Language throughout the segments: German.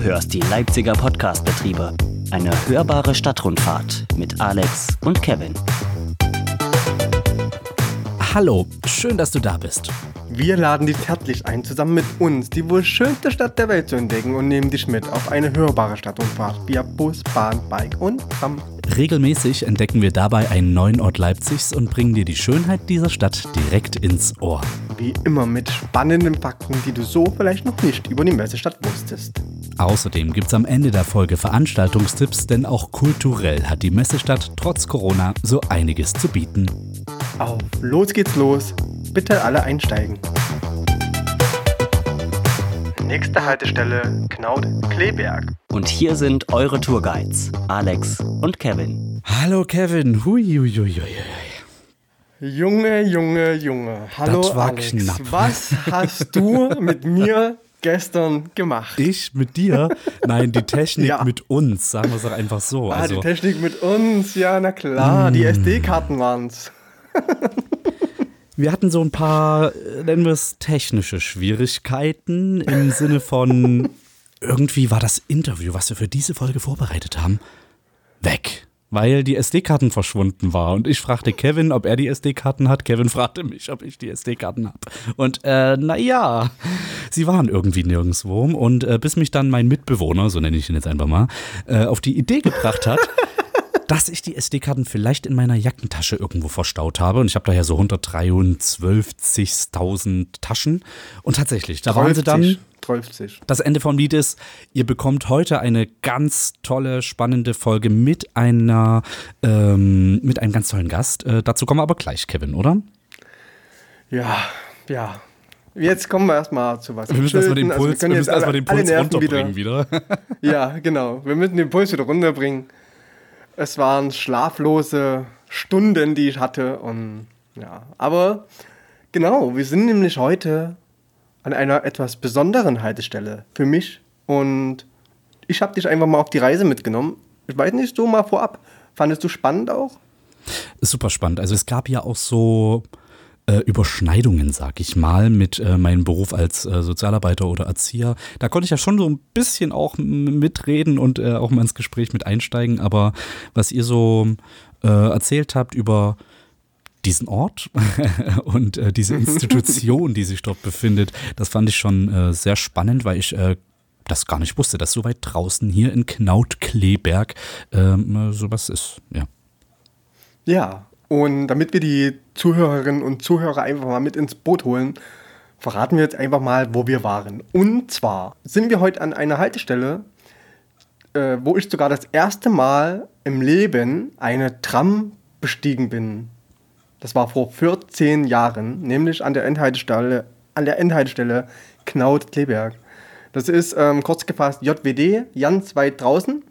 Du hörst die Leipziger Podcastbetriebe. Eine hörbare Stadtrundfahrt mit Alex und Kevin. Hallo, schön, dass du da bist. Wir laden dich herzlich ein, zusammen mit uns die wohl schönste Stadt der Welt zu entdecken und nehmen dich mit auf eine hörbare Stadtrundfahrt via Bus, Bahn, Bike und Tram. Regelmäßig entdecken wir dabei einen neuen Ort Leipzigs und bringen dir die Schönheit dieser Stadt direkt ins Ohr. Wie immer mit spannenden Fakten, die du so vielleicht noch nicht über die Messestadt wusstest. Außerdem gibt's am Ende der Folge Veranstaltungstipps, denn auch kulturell hat die Messestadt trotz Corona so einiges zu bieten. Auf los geht's los. Bitte alle einsteigen. Nächste Haltestelle Knaut-Kleberg. Und hier sind eure Tourguides, Alex und Kevin. Hallo Kevin, hui, hui, hui, hui. Junge, Junge, Junge. Hallo Das war Alex. knapp. Was hast du mit mir gestern gemacht? Ich mit dir? Nein, die Technik Ja. mit uns, sagen wir es doch einfach so. Ah, Also, die Technik mit uns, ja, na klar, die SD-Karten waren's. wir hatten so ein paar, äh, nennen wir es technische Schwierigkeiten im Sinne von, irgendwie war das Interview, was wir für diese Folge vorbereitet haben, weg. Weil die SD-Karten verschwunden war. Und ich fragte Kevin, ob er die SD-Karten hat. Kevin fragte mich, ob ich die SD-Karten habe. Und äh, naja, sie waren irgendwie nirgendwo. Und äh, bis mich dann mein Mitbewohner, so nenne ich ihn jetzt einfach mal, äh, auf die Idee gebracht hat, dass ich die SD-Karten vielleicht in meiner Jackentasche irgendwo verstaut habe. Und ich habe da ja so 123.000 Taschen. Und tatsächlich, da waren sie dann. 30. Das Ende vom Lied ist, ihr bekommt heute eine ganz tolle, spannende Folge mit einer, ähm, mit einem ganz tollen Gast. Äh, dazu kommen wir aber gleich, Kevin, oder? Ja, ja. Jetzt kommen wir erstmal zu was. Wir müssen erstmal den. Also, Puls, können wir jetzt müssen erstmal alle- den Puls runterbringen wieder. Ja, genau. Wir müssen den Puls wieder runterbringen. Es waren schlaflose Stunden, die ich hatte. Und ja, aber genau, wir sind nämlich heute an einer etwas besonderen Haltestelle für mich. Und ich habe dich einfach mal auf die Reise mitgenommen. Ich weiß nicht, so mal vorab. Fandest du spannend auch? Super spannend. Also es gab ja auch so äh, Überschneidungen, sag ich mal, mit äh, meinem Beruf als äh, Sozialarbeiter oder Erzieher. Da konnte ich ja schon so ein bisschen auch mitreden und äh, auch mal ins Gespräch mit einsteigen. Aber was ihr so äh, erzählt habt über diesen Ort und äh, diese Institution, die sich dort befindet, das fand ich schon äh, sehr spannend, weil ich äh, das gar nicht wusste, dass so weit draußen hier in Knaut-Kleberg ähm, sowas ist. Ja. Ja, und damit wir die Zuhörerinnen und Zuhörer einfach mal mit ins Boot holen, verraten wir jetzt einfach mal, wo wir waren. Und zwar sind wir heute an einer Haltestelle, äh, wo ich sogar das erste Mal im Leben eine Tram bestiegen bin. Das war vor 14 Jahren, nämlich an der Endhaltestelle, an der Endhaltestelle Knaut-Kleberg. Das ist ähm, kurz gefasst JWD, ganz weit draußen.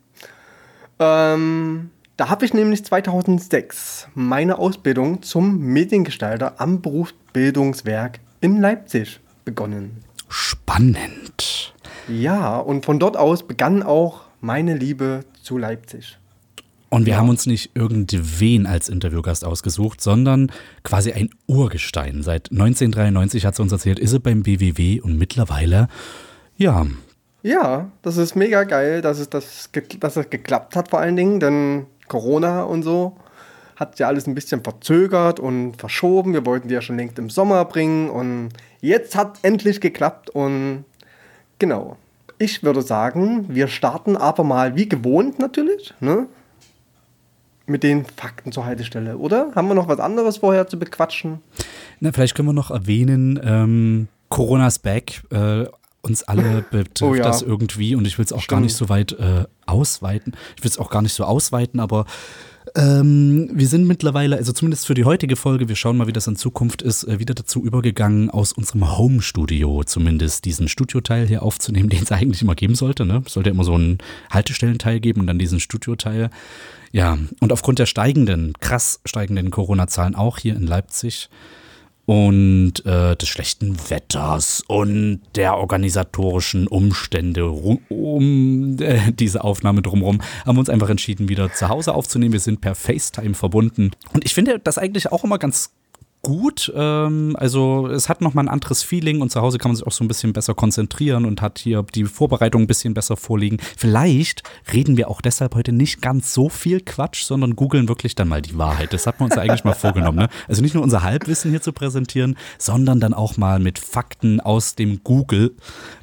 Ähm, da habe ich nämlich 2006 meine Ausbildung zum Mediengestalter am Berufsbildungswerk in Leipzig begonnen. Spannend. Ja, und von dort aus begann auch meine Liebe zu Leipzig. Und wir haben uns nicht irgendwen als Interviewgast ausgesucht, sondern quasi ein Urgestein. Seit 1993 hat sie uns erzählt, ist sie beim BWW und mittlerweile, ja, Ja, das ist mega geil, dass es, das, dass es geklappt hat vor allen Dingen, denn Corona und so hat ja alles ein bisschen verzögert und verschoben. Wir wollten die ja schon längst im Sommer bringen und jetzt hat endlich geklappt und genau. Ich würde sagen, wir starten aber mal wie gewohnt natürlich, ne? Mit den Fakten zur Haltestelle, oder? Haben wir noch was anderes vorher zu bequatschen? na, vielleicht können wir noch erwähnen, ähm, Corona's back. Äh, uns alle betrifft Oh ja. das irgendwie und ich will es auch gar Stimmt. nicht so weit äh, ausweiten. Ich will es auch gar nicht so ausweiten, aber ähm, wir sind mittlerweile, also zumindest für die heutige Folge, wir schauen mal, wie das in Zukunft ist, äh, wieder dazu übergegangen, aus unserem Home-Studio zumindest diesen Studioteil hier aufzunehmen, den es eigentlich immer geben sollte. Ne? Es sollte immer so einen Haltestellenteil geben und dann diesen Studioteil. Ja, und aufgrund der steigenden, krass steigenden Corona-Zahlen auch hier in Leipzig und äh, des schlechten Wetters und der organisatorischen Umstände um äh, diese Aufnahme drumherum, haben wir uns einfach entschieden, wieder zu Hause aufzunehmen. Wir sind per FaceTime verbunden. Und ich finde das eigentlich auch immer ganz gut. Ähm, also es hat nochmal ein anderes Feeling und zu Hause kann man sich auch so ein bisschen besser konzentrieren und hat hier die Vorbereitung ein bisschen besser vorliegen. Vielleicht reden wir auch deshalb heute nicht ganz so viel Quatsch, sondern googeln wirklich dann mal die Wahrheit. Das hatten wir uns ja eigentlich mal vorgenommen. Ne? Also nicht nur unser Halbwissen hier zu präsentieren, sondern dann auch mal mit Fakten aus dem Google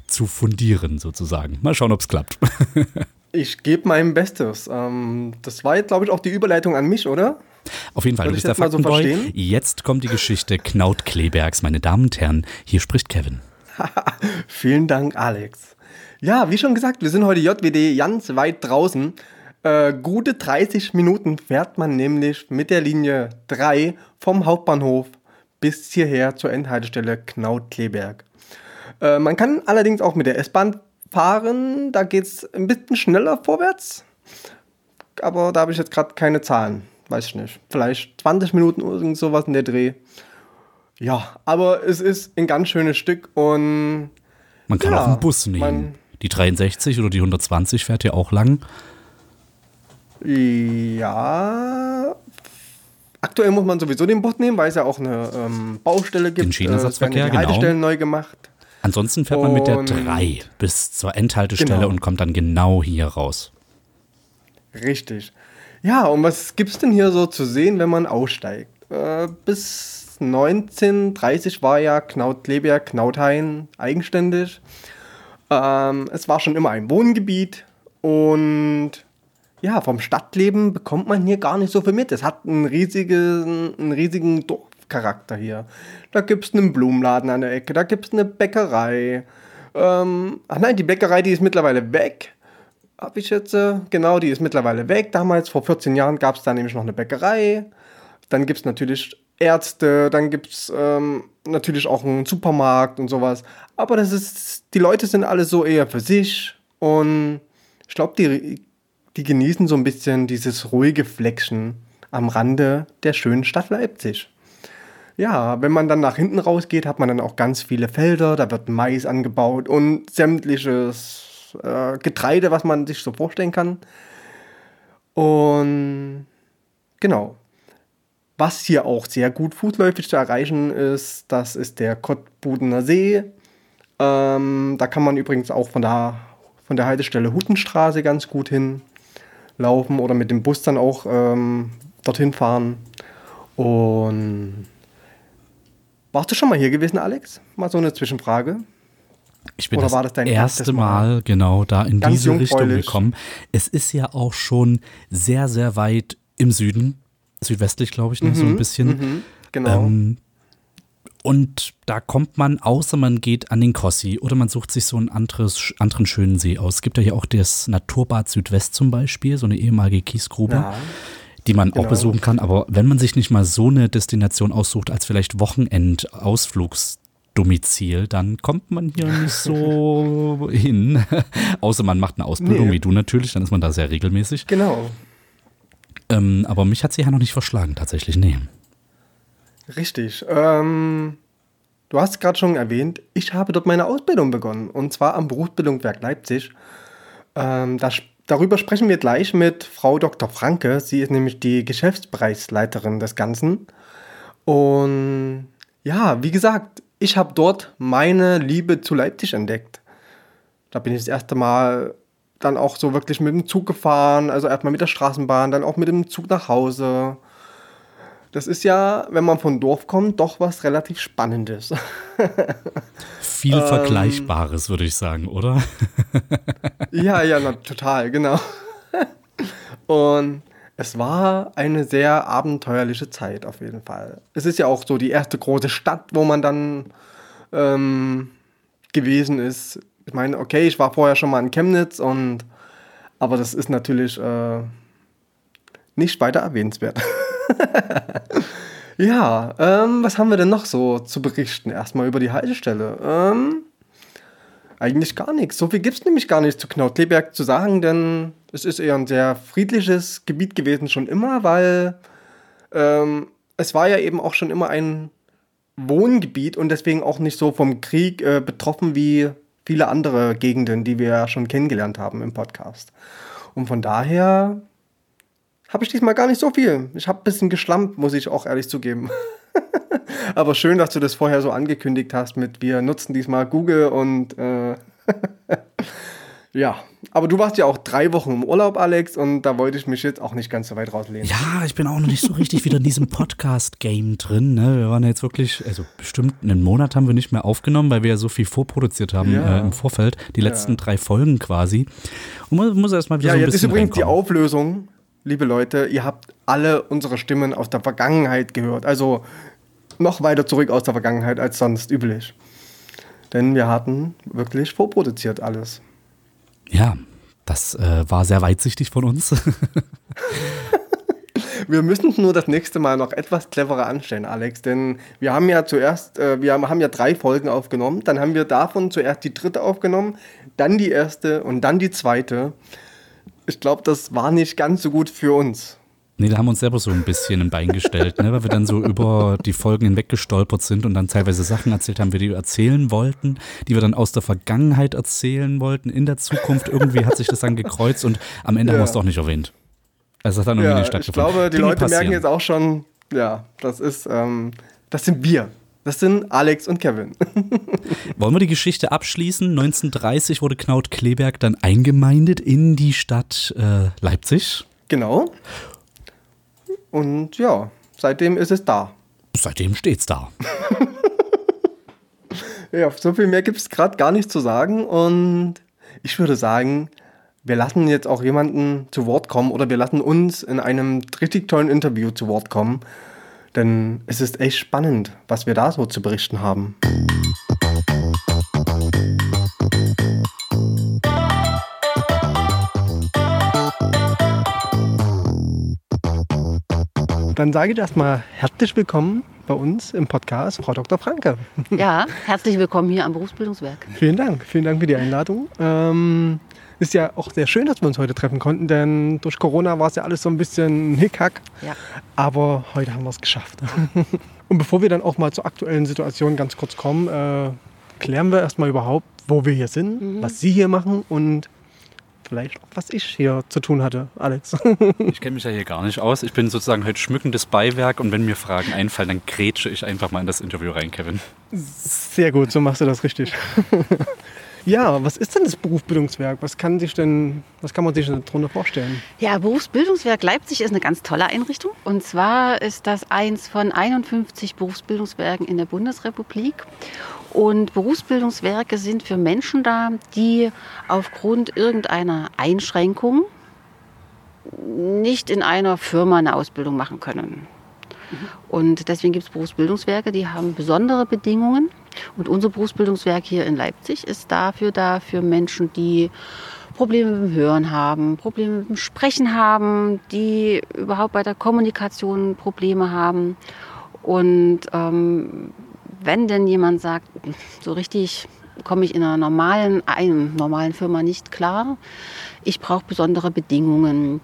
zu fundieren sozusagen. Mal schauen, ob es klappt. ich gebe mein Bestes. Ähm, das war jetzt, glaube ich, auch die Überleitung an mich, oder? Auf jeden Fall, du bist der Faktenboy. So jetzt kommt die Geschichte Knaut Klebergs, meine Damen und Herren. Hier spricht Kevin. Vielen Dank, Alex. Ja, wie schon gesagt, wir sind heute JWD ganz weit draußen. Äh, gute 30 Minuten fährt man nämlich mit der Linie 3 vom Hauptbahnhof bis hierher zur Endhaltestelle Knaut-Kleberg. Äh, man kann allerdings auch mit der S-Bahn fahren, da geht es ein bisschen schneller vorwärts. Aber da habe ich jetzt gerade keine Zahlen weiß ich nicht, vielleicht 20 Minuten oder irgend sowas in der Dreh. Ja, aber es ist ein ganz schönes Stück und. Man kann ja, auch einen Bus nehmen. Die 63 oder die 120 fährt ja auch lang. Ja. Aktuell muss man sowieso den Bus nehmen, weil es ja auch eine ähm, Baustelle gibt. Den Schienenersatzverkehr, äh, die Haltestellen genau. neu gemacht. Ansonsten fährt man mit der 3 bis zur Endhaltestelle genau. und kommt dann genau hier raus. Richtig. Ja, und was gibt es denn hier so zu sehen, wenn man aussteigt? Äh, bis 1930 war ja Knaut-Leberg, Knauthain eigenständig. Ähm, es war schon immer ein Wohngebiet und ja, vom Stadtleben bekommt man hier gar nicht so viel mit. Es hat einen riesigen, einen riesigen Dorfcharakter hier. Da gibt es einen Blumenladen an der Ecke, da gibt es eine Bäckerei. Ähm, ach nein, die Bäckerei, die ist mittlerweile weg habe ich jetzt, äh, genau, die ist mittlerweile weg. Damals, vor 14 Jahren, gab es da nämlich noch eine Bäckerei. Dann gibt es natürlich Ärzte, dann gibt es ähm, natürlich auch einen Supermarkt und sowas. Aber das ist, die Leute sind alle so eher für sich und ich glaube, die, die genießen so ein bisschen dieses ruhige Fleckchen am Rande der schönen Stadt Leipzig. Ja, wenn man dann nach hinten rausgeht, hat man dann auch ganz viele Felder, da wird Mais angebaut und sämtliches äh, Getreide, was man sich so vorstellen kann. Und genau. Was hier auch sehr gut fußläufig zu erreichen ist, das ist der Kottbudener See. Ähm, da kann man übrigens auch von der, von der Haltestelle Huttenstraße ganz gut hinlaufen oder mit dem Bus dann auch ähm, dorthin fahren. Und warst du schon mal hier gewesen, Alex? Mal so eine Zwischenfrage. Ich bin Oder das, das erste Mal, Mal, genau da in diese Richtung gekommen. Es ist ja auch schon sehr, sehr weit im Süden, südwestlich, glaube ich, ne, mhm, so ein mhm, bisschen. Mhm, genau. Ähm, und da kommt man, außer man geht an den Kossi oder man sucht sich so einen anderes, anderen schönen See aus. Es gibt ja hier auch das Naturbad Südwest zum Beispiel, so eine ehemalige Kiesgrube. Ja die man genau. auch besuchen kann. Aber wenn man sich nicht mal so eine Destination aussucht als vielleicht Wochenendausflugs Domizil, dann kommt man hier nicht so hin. Außer man macht eine Ausbildung, nee. wie du natürlich, dann ist man da sehr regelmäßig. Genau. Ähm, aber mich hat sie ja noch nicht verschlagen, tatsächlich, nee. Richtig. Ähm, du hast gerade schon erwähnt, ich habe dort meine Ausbildung begonnen. Und zwar am Berufsbildungswerk Leipzig. Ähm, das, darüber sprechen wir gleich mit Frau Dr. Franke. Sie ist nämlich die Geschäftsbereichsleiterin des Ganzen. Und ja, wie gesagt, ich habe dort meine Liebe zu Leipzig entdeckt. Da bin ich das erste Mal dann auch so wirklich mit dem Zug gefahren, also erstmal mit der Straßenbahn, dann auch mit dem Zug nach Hause. Das ist ja, wenn man von Dorf kommt, doch was relativ Spannendes. Viel ähm, Vergleichbares, würde ich sagen, oder? ja, ja, na, total, genau. Und es war eine sehr abenteuerliche Zeit auf jeden Fall. Es ist ja auch so die erste große Stadt, wo man dann ähm, gewesen ist. Ich meine, okay, ich war vorher schon mal in Chemnitz und aber das ist natürlich äh, nicht weiter erwähnenswert. ja, ähm, was haben wir denn noch so zu berichten? Erstmal über die Haltestelle. Ähm, eigentlich gar nichts. So viel gibt es nämlich gar nicht zu Knautleberg zu sagen, denn es ist eher ein sehr friedliches Gebiet gewesen schon immer, weil ähm, es war ja eben auch schon immer ein Wohngebiet und deswegen auch nicht so vom Krieg äh, betroffen wie viele andere Gegenden, die wir ja schon kennengelernt haben im Podcast. Und von daher habe ich diesmal gar nicht so viel. Ich habe ein bisschen geschlampt, muss ich auch ehrlich zugeben. Aber schön, dass du das vorher so angekündigt hast mit wir nutzen diesmal Google und äh, ja. Aber du warst ja auch drei Wochen im Urlaub, Alex, und da wollte ich mich jetzt auch nicht ganz so weit rauslehnen. Ja, ich bin auch noch nicht so richtig wieder in diesem Podcast-Game drin. Ne? Wir waren ja jetzt wirklich, also bestimmt einen Monat haben wir nicht mehr aufgenommen, weil wir ja so viel vorproduziert haben Ja. äh, im Vorfeld. Die letzten Ja. drei Folgen quasi. Und man muss erst mal wieder Ja, so ein jetzt ist bisschen übrigens die reinkommen. Auflösung, liebe Leute, ihr habt alle unsere Stimmen aus der Vergangenheit gehört. Also noch weiter zurück aus der Vergangenheit als sonst üblich. Denn wir hatten wirklich vorproduziert alles. Ja, das äh, war sehr weitsichtig von uns. Wir müssen nur das nächste Mal noch etwas cleverer anstellen, Alex, denn wir haben ja zuerst, äh, wir haben, haben ja drei Folgen aufgenommen, dann haben wir davon zuerst die dritte aufgenommen, dann die erste und dann die zweite. Ich glaube, das war nicht ganz so gut für uns. Nee, da haben wir uns selber so ein bisschen ein Bein gestellt, ne? weil wir dann so über die Folgen hinweg gestolpert sind und dann teilweise Sachen erzählt haben, die wir erzählen wollten, die wir dann aus der Vergangenheit erzählen wollten, in der Zukunft. Irgendwie hat sich das dann gekreuzt und am Ende haben Ja. wir es doch nicht erwähnt. Also das hat dann irgendwie Ja, nicht ich stattgefunden. glaube, die Dinge Leute merken passieren. jetzt auch schon, ja, das ist, ähm, das sind wir. Das sind Alex und Kevin. Wollen wir die Geschichte abschließen? 1930 wurde Knaut Kleberg dann eingemeindet in die Stadt äh, Leipzig. genau. Und ja, seitdem ist es da. Seitdem steht's da. Ja, so viel mehr gibt es gerade gar nicht zu sagen. Und ich würde sagen, wir lassen jetzt auch jemanden zu Wort kommen oder wir lassen uns in einem richtig tollen Interview zu Wort kommen. Denn es ist echt spannend, was wir da so zu berichten haben. Dann sage ich erstmal herzlich willkommen bei uns im Podcast, Frau Dr. Franke. Ja, herzlich willkommen hier am Berufsbildungswerk. Vielen Dank, vielen Dank für die Einladung. Ähm, ist ja auch sehr schön, dass wir uns heute treffen konnten, denn durch Corona war es ja alles so ein bisschen Hickhack. Ja. Aber heute haben wir es geschafft. Und bevor wir dann auch mal zur aktuellen Situation ganz kurz kommen, äh, klären wir erstmal überhaupt, wo wir hier sind, was Sie hier machen und vielleicht auch, was ich hier zu tun hatte, Alex. Ich kenne mich ja hier gar nicht aus. Ich bin sozusagen heute schmückendes Beiwerk und wenn mir Fragen einfallen, dann grätsche ich einfach mal in das Interview rein, Kevin. Sehr gut, so machst du das richtig. ja, was ist denn das Berufsbildungswerk? Was kann, sich denn, was kann man sich denn darunter vorstellen? Ja, Berufsbildungswerk Leipzig ist eine ganz tolle Einrichtung. Und zwar ist das eins von 51 Berufsbildungswerken in der Bundesrepublik. Und Berufsbildungswerke sind für Menschen da, die aufgrund irgendeiner Einschränkung nicht in einer Firma eine Ausbildung machen können. Und deswegen gibt es Berufsbildungswerke, die haben besondere Bedingungen. Und unser Berufsbildungswerk hier in Leipzig ist dafür da für Menschen, die Probleme mit dem Hören haben, Probleme mit dem Sprechen haben, die überhaupt bei der Kommunikation Probleme haben. Und ähm, wenn denn jemand sagt, so richtig komme ich in einer normalen, einem normalen Firma nicht klar, ich brauche besondere Bedingungen,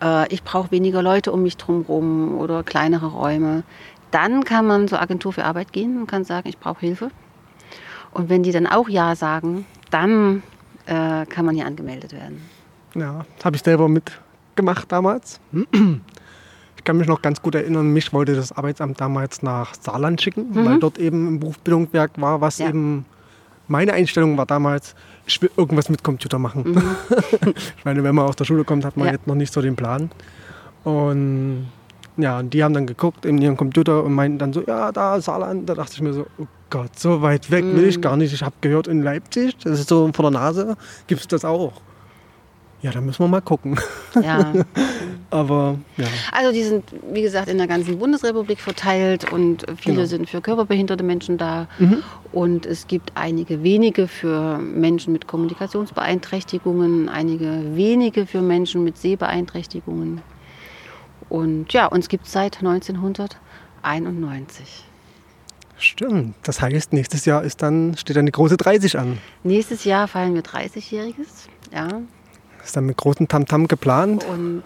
äh, ich brauche weniger Leute um mich drumherum oder kleinere Räume, dann kann man zur Agentur für Arbeit gehen und kann sagen, ich brauche Hilfe. Und wenn die dann auch Ja sagen, dann äh, kann man hier angemeldet werden. Ja, das habe ich selber mitgemacht damals. Ich kann mich noch ganz gut erinnern, mich wollte das Arbeitsamt damals nach Saarland schicken, weil dort eben im Berufsbildungswerk war, was Ja. eben meine Einstellung war damals, ich will irgendwas mit Computer machen. ich meine, wenn man aus der Schule kommt, hat man Ja. jetzt noch nicht so den Plan. Und ja, und die haben dann geguckt in ihren Computer und meinten dann so, ja, da Saarland, da dachte ich mir so, oh Gott, so weit weg will ich gar nicht. Ich habe gehört, in Leipzig, das ist so vor der Nase, gibt es das auch. Ja, da müssen wir mal gucken. Ja. Aber ja, Also die sind, wie gesagt, in der ganzen Bundesrepublik verteilt und viele Genau. sind für körperbehinderte Menschen da. Und es gibt einige wenige für Menschen mit Kommunikationsbeeinträchtigungen, einige wenige für Menschen mit Sehbeeinträchtigungen. Und ja, uns gibt es seit 1991. stimmt. Das heißt, nächstes Jahr ist dann, steht dann die große 30 an. Nächstes Jahr feiern wir 30-Jähriges. Ja. Ist dann mit großem Tamtam geplant. Und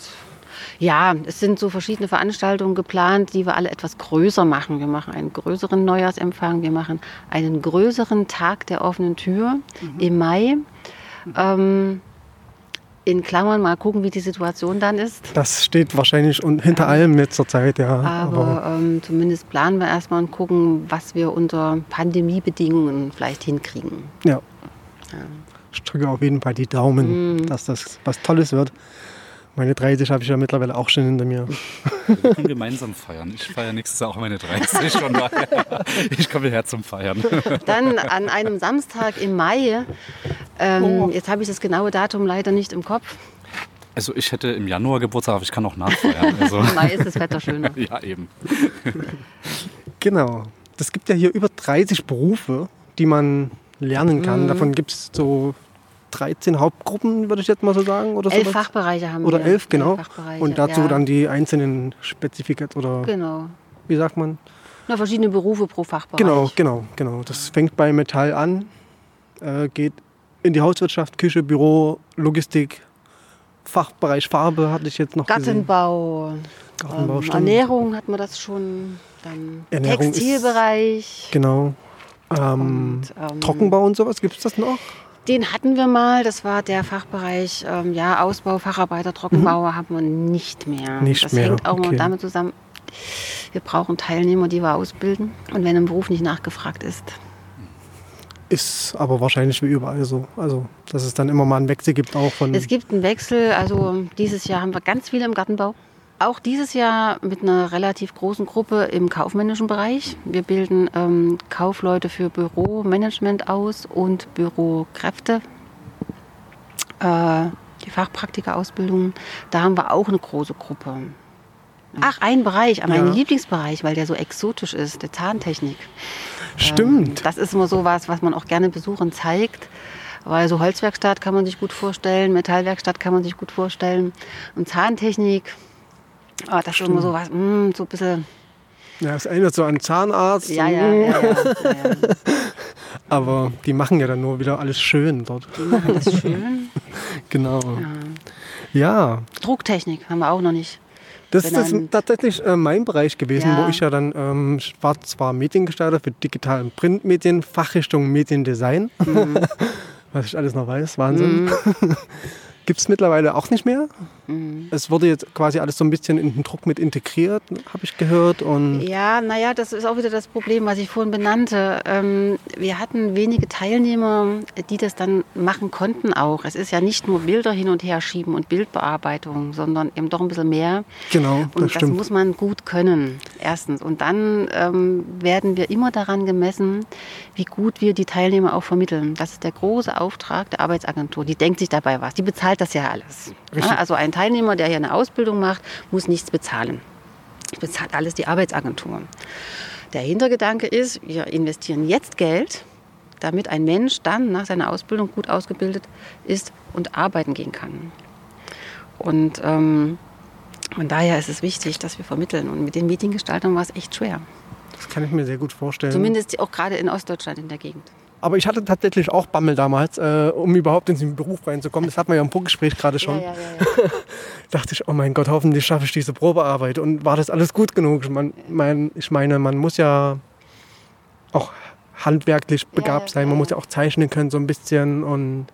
ja, es sind so verschiedene Veranstaltungen geplant, die wir alle etwas größer machen. Wir machen einen größeren Neujahrsempfang, wir machen einen größeren Tag der offenen Tür im Mai. Ähm, in Klammern mal gucken, wie die Situation dann ist. Das steht wahrscheinlich hinter allem jetzt zur Zeit, ja. Aber ähm, zumindest planen wir erstmal und gucken, was wir unter Pandemiebedingungen vielleicht hinkriegen. ja. Ich drücke auf jeden Fall die Daumen, Mhm. dass das was Tolles wird. Meine 30 habe ich ja mittlerweile auch schon hinter mir. Wir können gemeinsam feiern. Ich feiere nächstes Jahr auch meine 30 von daher. Ich komme her zum Feiern. Dann an einem Samstag im Mai, ähm, Oh. jetzt habe ich das genaue Datum leider nicht im Kopf. Also ich hätte im Januar Geburtstag, aber ich kann auch nachfeiern. Also, Im Mai ist das Wetter schöner. ja, eben. Genau. Es gibt ja hier über 30 Berufe, die man lernen kann. Mhm. Davon gibt es so 13 Hauptgruppen, würde ich jetzt mal so sagen. Oder Elf sowas. Fachbereiche haben Oder wir. elf, genau. Fachbereiche, Und dazu ja. dann die einzelnen Spezifikat oder Genau. wie sagt man? Na, verschiedene Berufe pro Fachbereich. Genau, genau, genau. Das fängt bei Metall an, äh, geht in die Hauswirtschaft, Küche, Büro, Logistik, Fachbereich Farbe hatte ich jetzt noch. Gartenbau, Gartenbau, ähm. Ernährung hat man das schon. Dann Ernährung ist- Textilbereich. Genau. Ähm, Und, ähm, Trockenbau und sowas, gibt es das noch? Den hatten wir mal, das war der Fachbereich ähm, ja, Ausbau, Facharbeiter, Trockenbauer haben wir nicht mehr. Mhm. Nicht das mehr, hängt auch okay. mal damit zusammen, wir brauchen Teilnehmer, die wir ausbilden. Und wenn ein Beruf nicht nachgefragt ist, Ist aber wahrscheinlich wie überall so. Also, dass es dann immer mal einen Wechsel gibt auch von. Es gibt einen Wechsel. Also dieses Jahr haben wir ganz viele im Gartenbau. Auch dieses Jahr mit einer relativ großen Gruppe im kaufmännischen Bereich. Wir bilden ähm, Kaufleute für Büromanagement aus und Bürokräfte. Äh, die Fachpraktikerausbildung. Da haben wir auch eine große Gruppe. Ach, ein Bereich, mein Ja. Lieblingsbereich, weil der so exotisch ist, der Zahntechnik. Stimmt. Ähm, das ist immer so was, was man auch gerne Besuchern zeigt. Weil so Holzwerkstatt kann man sich gut vorstellen, Metallwerkstatt kann man sich gut vorstellen. Und Zahntechnik, ah, das ist immer so was, mm, so ein bisschen. ja, es erinnert so an Zahnarzt. Ja, ja, ja, ja, ja, ja. Aber die machen ja dann nur wieder alles schön dort. Die machen das schön. Genau. Ja, Drucktechnik haben wir auch noch nicht. das ist tatsächlich äh, mein Bereich gewesen, Ja. wo ich ja dann, ähm, ich war zwar Mediengestalter für Digital- und Printmedien, Fachrichtung Mediendesign, Mhm. was ich alles noch weiß, Wahnsinn. Gibt es mittlerweile auch nicht mehr. Mhm. Es wurde jetzt quasi alles so ein bisschen in den Druck mit integriert, habe ich gehört. Und Ja, naja, das ist auch wieder das Problem, was ich vorhin benannte. Ähm, wir hatten wenige Teilnehmer, die das dann machen konnten auch. Es ist ja nicht nur Bilder hin und her schieben und Bildbearbeitung, sondern eben doch ein bisschen mehr. genau, das Und das, stimmt. muss man gut können, erstens. Und dann ähm, werden wir immer daran gemessen, wie gut wir die Teilnehmer auch vermitteln. Das ist der große Auftrag der Arbeitsagentur. Die denkt sich dabei was. Die bezahlt das ja alles. Richtig. Ja, also ein Teilnehmer, der hier eine Ausbildung macht, muss nichts bezahlen. Bezahlt alles die Arbeitsagentur. Der Hintergedanke ist, wir investieren jetzt Geld, damit ein Mensch dann nach seiner Ausbildung gut ausgebildet ist und arbeiten gehen kann. Und ähm, von daher ist es wichtig, dass wir vermitteln. Und mit den Mediengestaltern war es echt schwer. Das kann ich mir sehr gut vorstellen. Zumindest auch gerade in Ostdeutschland in der Gegend. Aber ich hatte tatsächlich auch Bammel damals, äh, um überhaupt in den Beruf reinzukommen. Das hatten wir ja im Vorgespräch gerade schon. Ja, ja, ja, dachte ich, oh mein Gott, hoffentlich schaffe ich diese Probearbeit. Und war das alles gut genug? Man, mein, ich meine, man muss ja auch handwerklich begabt sein. Man muss ja auch zeichnen können so ein bisschen. Und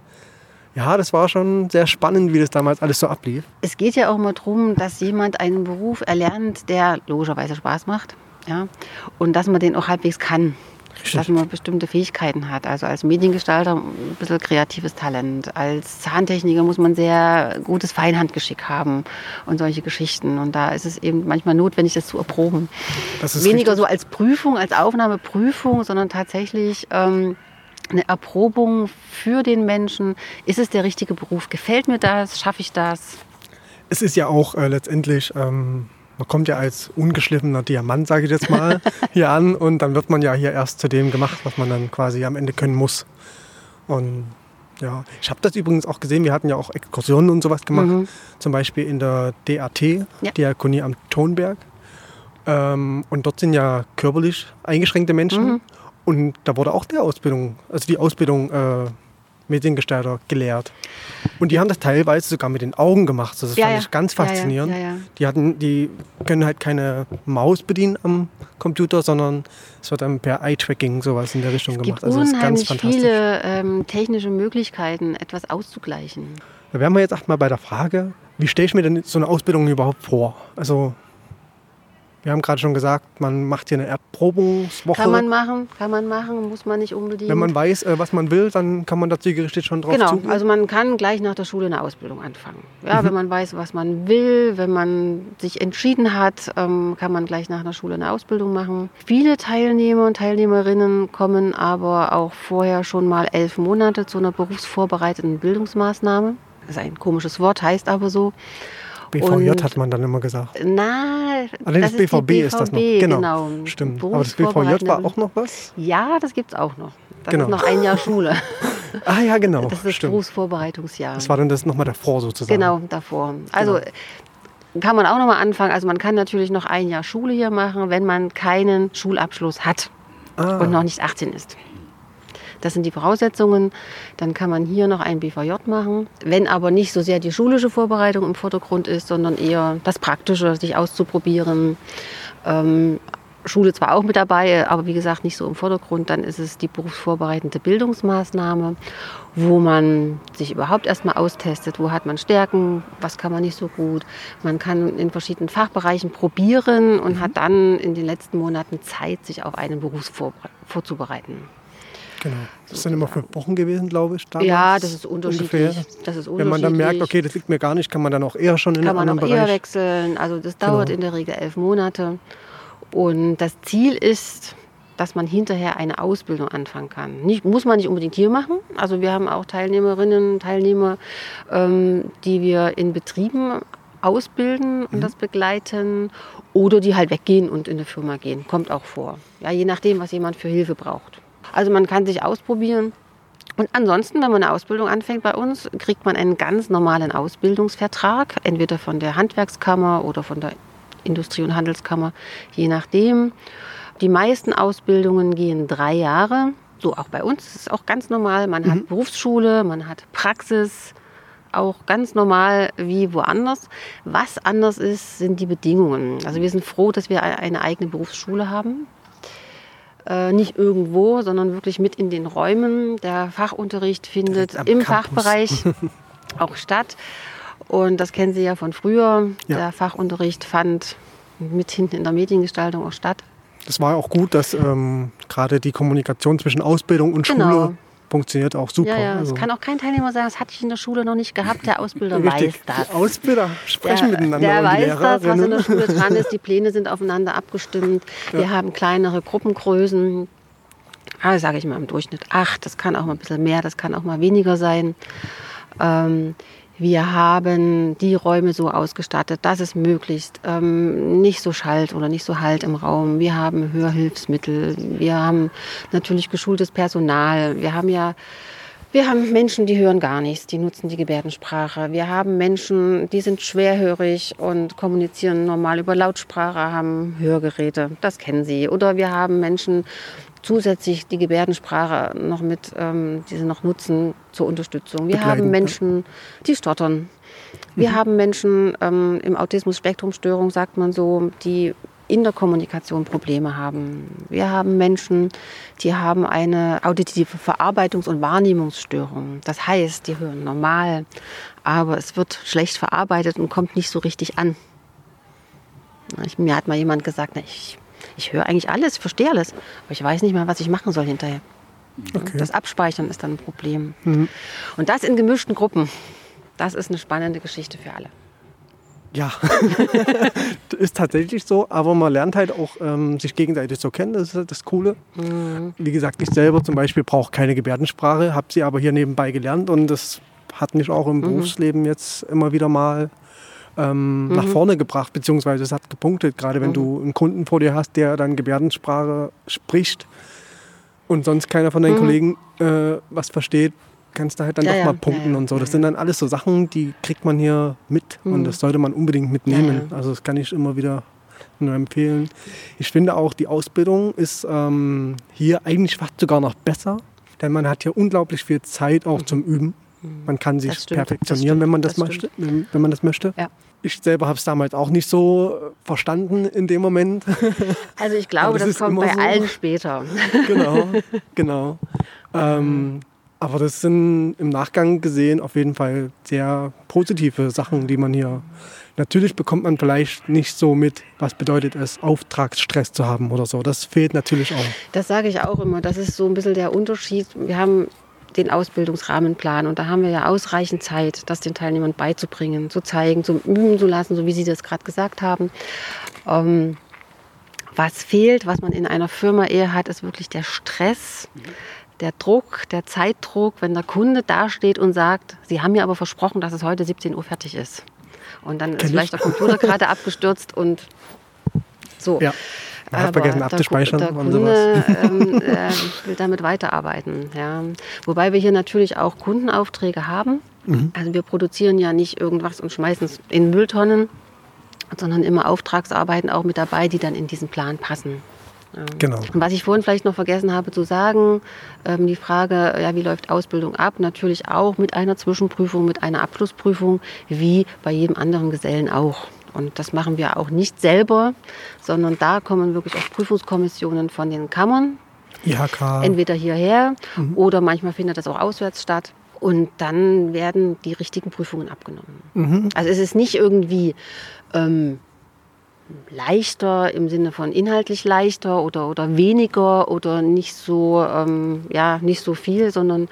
ja, das war schon sehr spannend, wie das damals alles so ablief. Es geht ja auch immer darum, dass jemand einen Beruf erlernt, der logischerweise Spaß macht. Ja? Und dass man den auch halbwegs kann. Dass man bestimmte Fähigkeiten hat. Also als Mediengestalter ein bisschen kreatives Talent. Als Zahntechniker muss man sehr gutes Feinhandgeschick haben und solche Geschichten. Und da ist es eben manchmal notwendig, das zu erproben. Das Weniger richtig. so als Prüfung, als Aufnahmeprüfung, sondern tatsächlich ähm, eine Erprobung für den Menschen. Ist es der richtige Beruf? Gefällt mir das? Schaffe ich das? Es ist ja auch äh, letztendlich, ähm, man kommt ja als ungeschliffener Diamant, sage ich jetzt mal, hier an und dann wird man ja hier erst zu dem gemacht, was man dann quasi am Ende können muss. Und ja, ich habe das übrigens auch gesehen, wir hatten ja auch Exkursionen und sowas gemacht, zum Beispiel in der DAT, Ja. Diakonie am Tonberg. Ähm, und dort sind ja körperlich eingeschränkte Menschen und da wurde auch der Ausbildung, also die Ausbildung äh, Mediengestalter gelehrt. Und die haben das teilweise sogar mit den Augen gemacht. Das Ja, fand ja. ich ganz faszinierend. ja. Die, hatten, die können halt keine Maus bedienen am Computer, sondern es wird dann per Eye-Tracking sowas in der Richtung Es gemacht. gibt Also das ist ganz fantastisch. viele ähm, technische Möglichkeiten, etwas auszugleichen. Da wären wir jetzt erstmal bei der Frage, wie stelle ich mir denn so eine Ausbildung überhaupt vor? Also wir haben gerade schon gesagt, man macht hier eine Erprobungswoche. Kann man machen, kann man machen, muss man nicht unbedingt. Wenn man weiß, äh, was man will, dann kann man da zielgerichtet schon drauf Genau, zugehen. also man kann gleich nach der Schule eine Ausbildung anfangen. Ja, wenn man weiß, was man will, wenn man sich entschieden hat, ähm, kann man gleich nach der Schule eine Ausbildung machen. Viele Teilnehmer und Teilnehmerinnen kommen aber auch vorher schon mal elf Monate zu einer berufsvorbereitenden Bildungsmaßnahme. Das ist ein komisches Wort, heißt aber so. BVJ und- hat man dann immer gesagt. Na, Ah, nee, das, ist die BVB ist das noch. BVB, Genau. genau. Stimmt. Aber das BVJ war auch noch was? Ja, das gibt es auch noch. Das Genau. ist noch ein Jahr Schule. Ah ja, genau. Das ist das Stimmt. Berufsvorbereitungsjahr. Das war dann das nochmal davor sozusagen. Genau, davor. Also kann man auch noch mal anfangen. Also man kann natürlich noch ein Jahr Schule hier machen, wenn man keinen Schulabschluss hat Ah. und noch nicht 18 ist. Das sind die Voraussetzungen. Dann kann man hier noch ein BVJ machen. Wenn aber nicht so sehr die schulische Vorbereitung im Vordergrund ist, sondern eher das Praktische, sich auszuprobieren. Ähm, Schule zwar auch mit dabei, aber wie gesagt nicht so im Vordergrund, dann ist es die berufsvorbereitende Bildungsmaßnahme, wo man sich überhaupt erstmal austestet, wo hat man Stärken, was kann man nicht so gut. Man kann in verschiedenen Fachbereichen probieren und hat dann in den letzten Monaten Zeit, sich auf einen Beruf vorzubereiten. Genau. Das sind immer fünf Wochen gewesen, glaube ich. Ja, das ist unterschiedlich. Ungefähr. Das ist Wenn man dann merkt, unterschiedlich. okay, das liegt mir gar nicht, kann man dann auch eher schon in kann man einen auch anderen eher Bereich. wechseln. Also das dauert Genau. in der Regel elf Monate. Und das Ziel ist, dass man hinterher eine Ausbildung anfangen kann. Nicht, muss man nicht unbedingt hier machen. Also wir haben auch Teilnehmerinnen, Teilnehmer, ähm, die wir in Betrieben ausbilden und das begleiten oder die halt weggehen und in eine Firma gehen. Kommt auch vor. Ja, je nachdem, was jemand für Hilfe braucht. Also man kann sich ausprobieren. Und ansonsten, wenn man eine Ausbildung anfängt bei uns, kriegt man einen ganz normalen Ausbildungsvertrag, entweder von der Handwerkskammer oder von der Industrie- und Handelskammer, je nachdem. Die meisten Ausbildungen gehen drei Jahre, so auch bei uns. Das ist auch ganz normal. Man hat Berufsschule, man hat Praxis, auch ganz normal wie woanders. Was anders ist, sind die Bedingungen. Also wir sind froh, dass wir eine eigene Berufsschule haben. Äh, nicht irgendwo, sondern wirklich mit in den Räumen. Der Fachunterricht findet im Campus. Fachbereich auch statt. Und das kennen Sie ja von früher. Ja. Der Fachunterricht fand mit hinten in der Mediengestaltung auch statt. Das war auch gut, dass ähm, gerade die Kommunikation zwischen Ausbildung und Genau. Schule funktioniert auch super. Ja, ja. Also, Es kann auch kein Teilnehmer sagen, das hatte ich in der Schule noch nicht gehabt. Der Ausbilder richtig. weiß das. Die Ausbilder sprechen Der, miteinander. der weiß das, was in der Lehrerinnen. Schule dran ist. Die Pläne sind aufeinander abgestimmt. Wir haben kleinere Gruppengrößen. Ah, sage ich mal im Durchschnitt acht. Das kann auch mal ein bisschen mehr, das kann auch mal weniger sein. Ähm, wir haben die Räume so ausgestattet, dass es möglichst ähm, nicht so schallt oder nicht so halt im Raum. Wir haben Hörhilfsmittel. Wir haben natürlich geschultes Personal. Wir haben ja wir haben Menschen, die hören gar nichts, die nutzen die Gebärdensprache. Wir haben Menschen, die sind schwerhörig und kommunizieren normal über Lautsprache, haben Hörgeräte, das kennen Sie. Oder wir haben Menschen zusätzlich die Gebärdensprache noch mit, ähm, die sie noch nutzen zur Unterstützung. Wir Begleitend, haben ja. Menschen, die stottern. Wir haben Menschen ähm, im Autismus-Spektrum-Störung, sagt man so, die in der Kommunikation Probleme haben. Wir haben Menschen, die haben eine auditive Verarbeitungs- und Wahrnehmungsstörung. Das heißt, die hören normal, aber es wird schlecht verarbeitet und kommt nicht so richtig an. Ich, mir hat mal jemand gesagt, na, ich, ich höre eigentlich alles, ich verstehe alles, aber ich weiß nicht mal, was ich machen soll hinterher. Okay. Das Abspeichern ist dann ein Problem. Mhm. Und das in gemischten Gruppen. Das ist eine spannende Geschichte für alle. Ja, ist tatsächlich so, aber man lernt halt auch, ähm, sich gegenseitig zu kennen, das ist halt das Coole. Mhm. Wie gesagt, ich selber zum Beispiel brauche keine Gebärdensprache, habe sie aber hier nebenbei gelernt und das hat mich auch im Mhm. Berufsleben jetzt immer wieder mal ähm, nach Mhm. vorne gebracht, beziehungsweise es hat gepunktet, gerade wenn Mhm. du einen Kunden vor dir hast, der dann Gebärdensprache spricht und sonst keiner von deinen Mhm. Kollegen äh, was versteht, kannst du halt dann Ja, doch ja, mal punkten ja, und so. Das sind dann alles so Sachen, die kriegt man hier mit und Mhm. das sollte man unbedingt mitnehmen. Also das kann ich immer wieder nur empfehlen. Ich finde auch, die Ausbildung ist ähm, hier eigentlich fast sogar noch besser, denn man hat hier unglaublich viel Zeit auch zum Üben. Man kann sich Mhm. Stimmt, perfektionieren, stimmt, wenn man das, das möchte. Wenn, wenn man das möchte. Ja. Ich selber habe es damals auch nicht so äh, verstanden in dem Moment. Also ich glaube, das das, kommt bei so. allen später. genau, genau. Ähm, Aber das sind im Nachgang gesehen auf jeden Fall sehr positive Sachen, die man hier. Natürlich bekommt man vielleicht nicht so mit, was bedeutet es, Auftragsstress zu haben oder so. Das fehlt natürlich auch. Das sage ich auch immer. Das ist so ein bisschen der Unterschied. Wir haben den Ausbildungsrahmenplan und da haben wir ja ausreichend Zeit, das den Teilnehmern beizubringen, zu zeigen, zu üben zu lassen, so wie Sie das gerade gesagt haben. Ähm, was fehlt, was man in einer Firma eher hat, ist wirklich der Stress. Der Druck, der Zeitdruck, wenn der Kunde dasteht und sagt, Sie haben mir aber versprochen, dass es heute 17 Uhr fertig ist. Und dann ist vielleicht der Computer gerade abgestürzt und so. Ja. Man hat vergessen abzuspeichern der, der und Kunde, ähm, äh, will damit weiterarbeiten. Ja. Wobei wir hier natürlich auch Kundenaufträge haben. Mhm. Also wir produzieren ja nicht irgendwas und schmeißen es in Mülltonnen, sondern immer Auftragsarbeiten auch mit dabei, die dann in diesen Plan passen. Genau. Und was ich vorhin vielleicht noch vergessen habe zu sagen, ähm, die Frage, ja, wie läuft Ausbildung ab? Natürlich auch mit einer Zwischenprüfung, mit einer Abschlussprüfung, wie bei jedem anderen Gesellen auch. Und das machen wir auch nicht selber, sondern da kommen wirklich auch Prüfungskommissionen von den Kammern. IHK. Entweder hierher mhm. oder manchmal findet das auch auswärts statt. Und dann werden die richtigen Prüfungen abgenommen. Mhm. Also es ist nicht irgendwie ähm, leichter im Sinne von inhaltlich leichter oder, oder weniger oder nicht so, ähm, ja, nicht so viel, sondern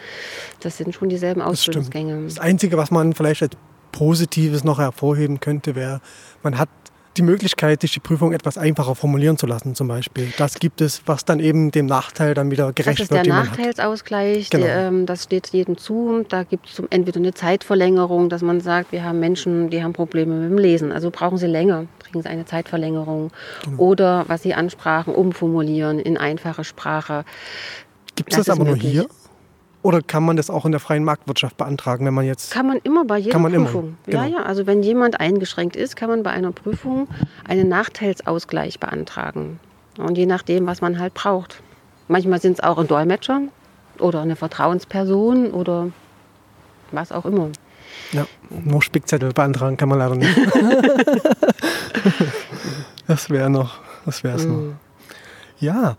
das sind schon dieselben Ausbildungsgänge. Das, das Einzige, was man vielleicht als Positives noch hervorheben könnte, wäre, man hat die Möglichkeit, sich die Prüfung etwas einfacher formulieren zu lassen, zum Beispiel. Das gibt es, was dann eben dem Nachteil dann wieder gerecht wird. Das ist der Nachteilsausgleich, genau. der, ähm, das steht jedem zu. Da gibt es entweder eine Zeitverlängerung, dass man sagt, wir haben Menschen, die haben Probleme mit dem Lesen, also brauchen sie länger, kriegen sie eine Zeitverlängerung. Genau. Oder, was Sie ansprachen, umformulieren in einfache Sprache. Gibt es das, das aber nur hier? Oder kann man das auch in der freien Marktwirtschaft beantragen, wenn man jetzt. Kann man immer bei jeder Prüfung. Immer. Genau. Ja, ja. Also wenn jemand eingeschränkt ist, kann man bei einer Prüfung einen Nachteilsausgleich beantragen. Und je nachdem, was man halt braucht. Manchmal sind es auch ein Dolmetscher oder eine Vertrauensperson oder was auch immer. Ja, nur Spickzettel beantragen kann man leider nicht. das wäre noch, das wäre es mm. noch. Ja,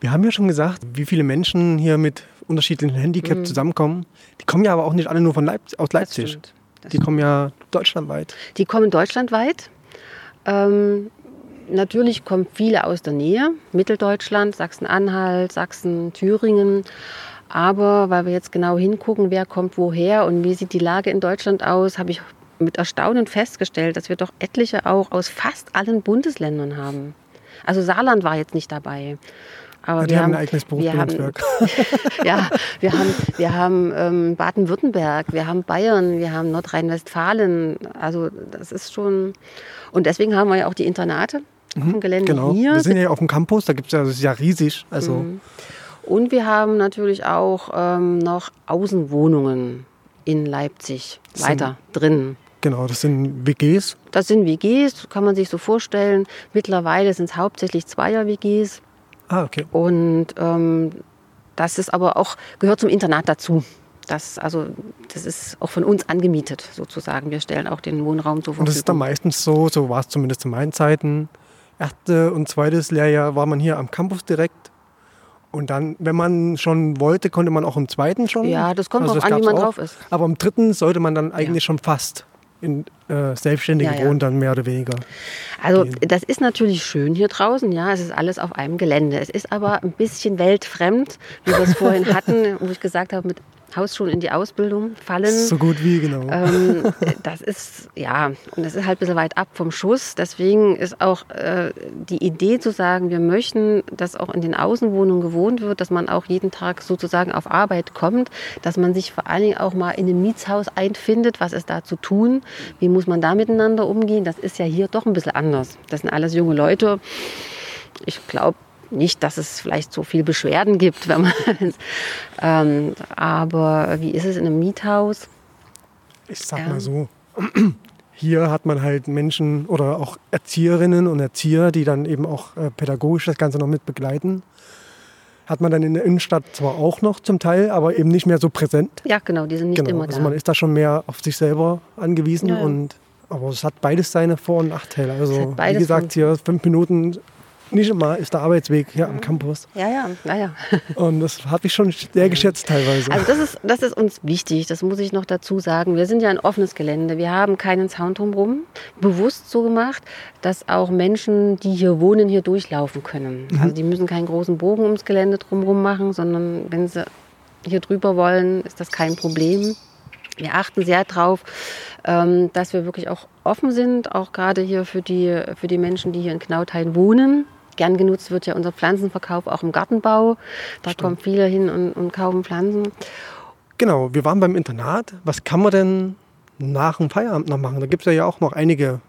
wir haben ja schon gesagt, wie viele Menschen hier mit unterschiedlichen Handicaps mhm. zusammenkommen. Die kommen ja aber auch nicht alle nur von Leip aus Leipzig. Das das die kommen ja deutschlandweit. Die kommen deutschlandweit. Ähm, natürlich kommen viele aus der Nähe, Mitteldeutschland, Sachsen-Anhalt, Sachsen, Thüringen. Aber weil wir jetzt genau hingucken, wer kommt woher und wie sieht die Lage in Deutschland aus, habe ich mit Erstaunen festgestellt, dass wir doch etliche auch aus fast allen Bundesländern haben. Also Saarland war jetzt nicht dabei. Aber ja, wir haben ein eigenes Berufsbildungswerk. ja, wir haben, wir haben ähm, Baden-Württemberg, wir haben Bayern, wir haben Nordrhein-Westfalen. Also das ist schon. Und deswegen haben wir ja auch die Internate mhm, auf dem Gelände genau. hier. Wir sind ja auf dem Campus, da gibt es ja, das ist ja riesig. Also. Mhm. Und wir haben natürlich auch ähm, noch Außenwohnungen in Leipzig weiter drin. Genau, das sind WGs. Das sind WGs, kann man sich so vorstellen. Mittlerweile sind es hauptsächlich Zweier-WGs. Ah, okay. Und ähm, das ist aber auch, gehört zum Internat dazu. Das, also, das ist auch von uns angemietet sozusagen. Wir stellen auch den Wohnraum zur Verfügung. Und das ist dann meistens so, so war es zumindest in meinen Zeiten. Erste und zweites Lehrjahr war man hier am Campus direkt. Und dann, wenn man schon wollte, konnte man auch im zweiten schon. Ja, das kommt also, an, wie man auch. drauf ist. Aber im dritten sollte man dann eigentlich ja. schon fast in äh, selbstständigen ja, ja. Wohnen dann mehr oder weniger. Also das ist natürlich schön hier draußen, ja, es ist alles auf einem Gelände. Es ist aber ein bisschen weltfremd, wie wir es vorhin hatten, wo ich gesagt habe, mit Hausschulen in die Ausbildung fallen. So gut wie, genau. Ähm, das ist, ja, und das ist halt ein bisschen weit ab vom Schuss. Deswegen ist auch äh, die Idee zu sagen, wir möchten, dass auch in den Außenwohnungen gewohnt wird, dass man auch jeden Tag sozusagen auf Arbeit kommt, dass man sich vor allen Dingen auch mal in einem Mietshaus einfindet, was ist da zu tun, wie muss man da miteinander umgehen. Das ist ja hier doch ein bisschen anders. Das sind alles junge Leute. Ich glaube, nicht, dass es vielleicht so viel Beschwerden gibt, wenn man. ähm, aber wie ist es in einem Miethaus? Ich sag ja. mal so. Hier hat man halt Menschen oder auch Erzieherinnen und Erzieher, die dann eben auch äh, pädagogisch das Ganze noch mit begleiten. Hat man dann in der Innenstadt zwar auch noch zum Teil, aber eben nicht mehr so präsent. Ja, genau, die sind nicht genau. immer da. Also man ist da schon mehr auf sich selber angewiesen ja. und aber es hat beides seine Vor- und Nachteile. Also wie gesagt, hier fünf Minuten nicht immer ist der Arbeitsweg hier am Campus. Ja, ja, ja, ja. Und das habe ich schon sehr geschätzt teilweise. Also das ist, das ist uns wichtig, das muss ich noch dazu sagen. Wir sind ja ein offenes Gelände. Wir haben keinen Zaun drumherum. Bewusst so gemacht, dass auch Menschen, die hier wohnen, hier durchlaufen können. Also die müssen keinen großen Bogen ums Gelände drumherum machen, sondern wenn sie hier drüber wollen, ist das kein Problem. Wir achten sehr darauf, ähm, dass wir wirklich auch offen sind, auch gerade hier für die, für die Menschen, die hier in Knautheim wohnen. Gern genutzt wird ja unser Pflanzenverkauf auch im Gartenbau. Da kommen viele hin und, und kaufen Pflanzen. Genau, wir waren beim Internat. Was kann man denn nach dem Feierabend noch machen? Da gibt es ja auch noch einige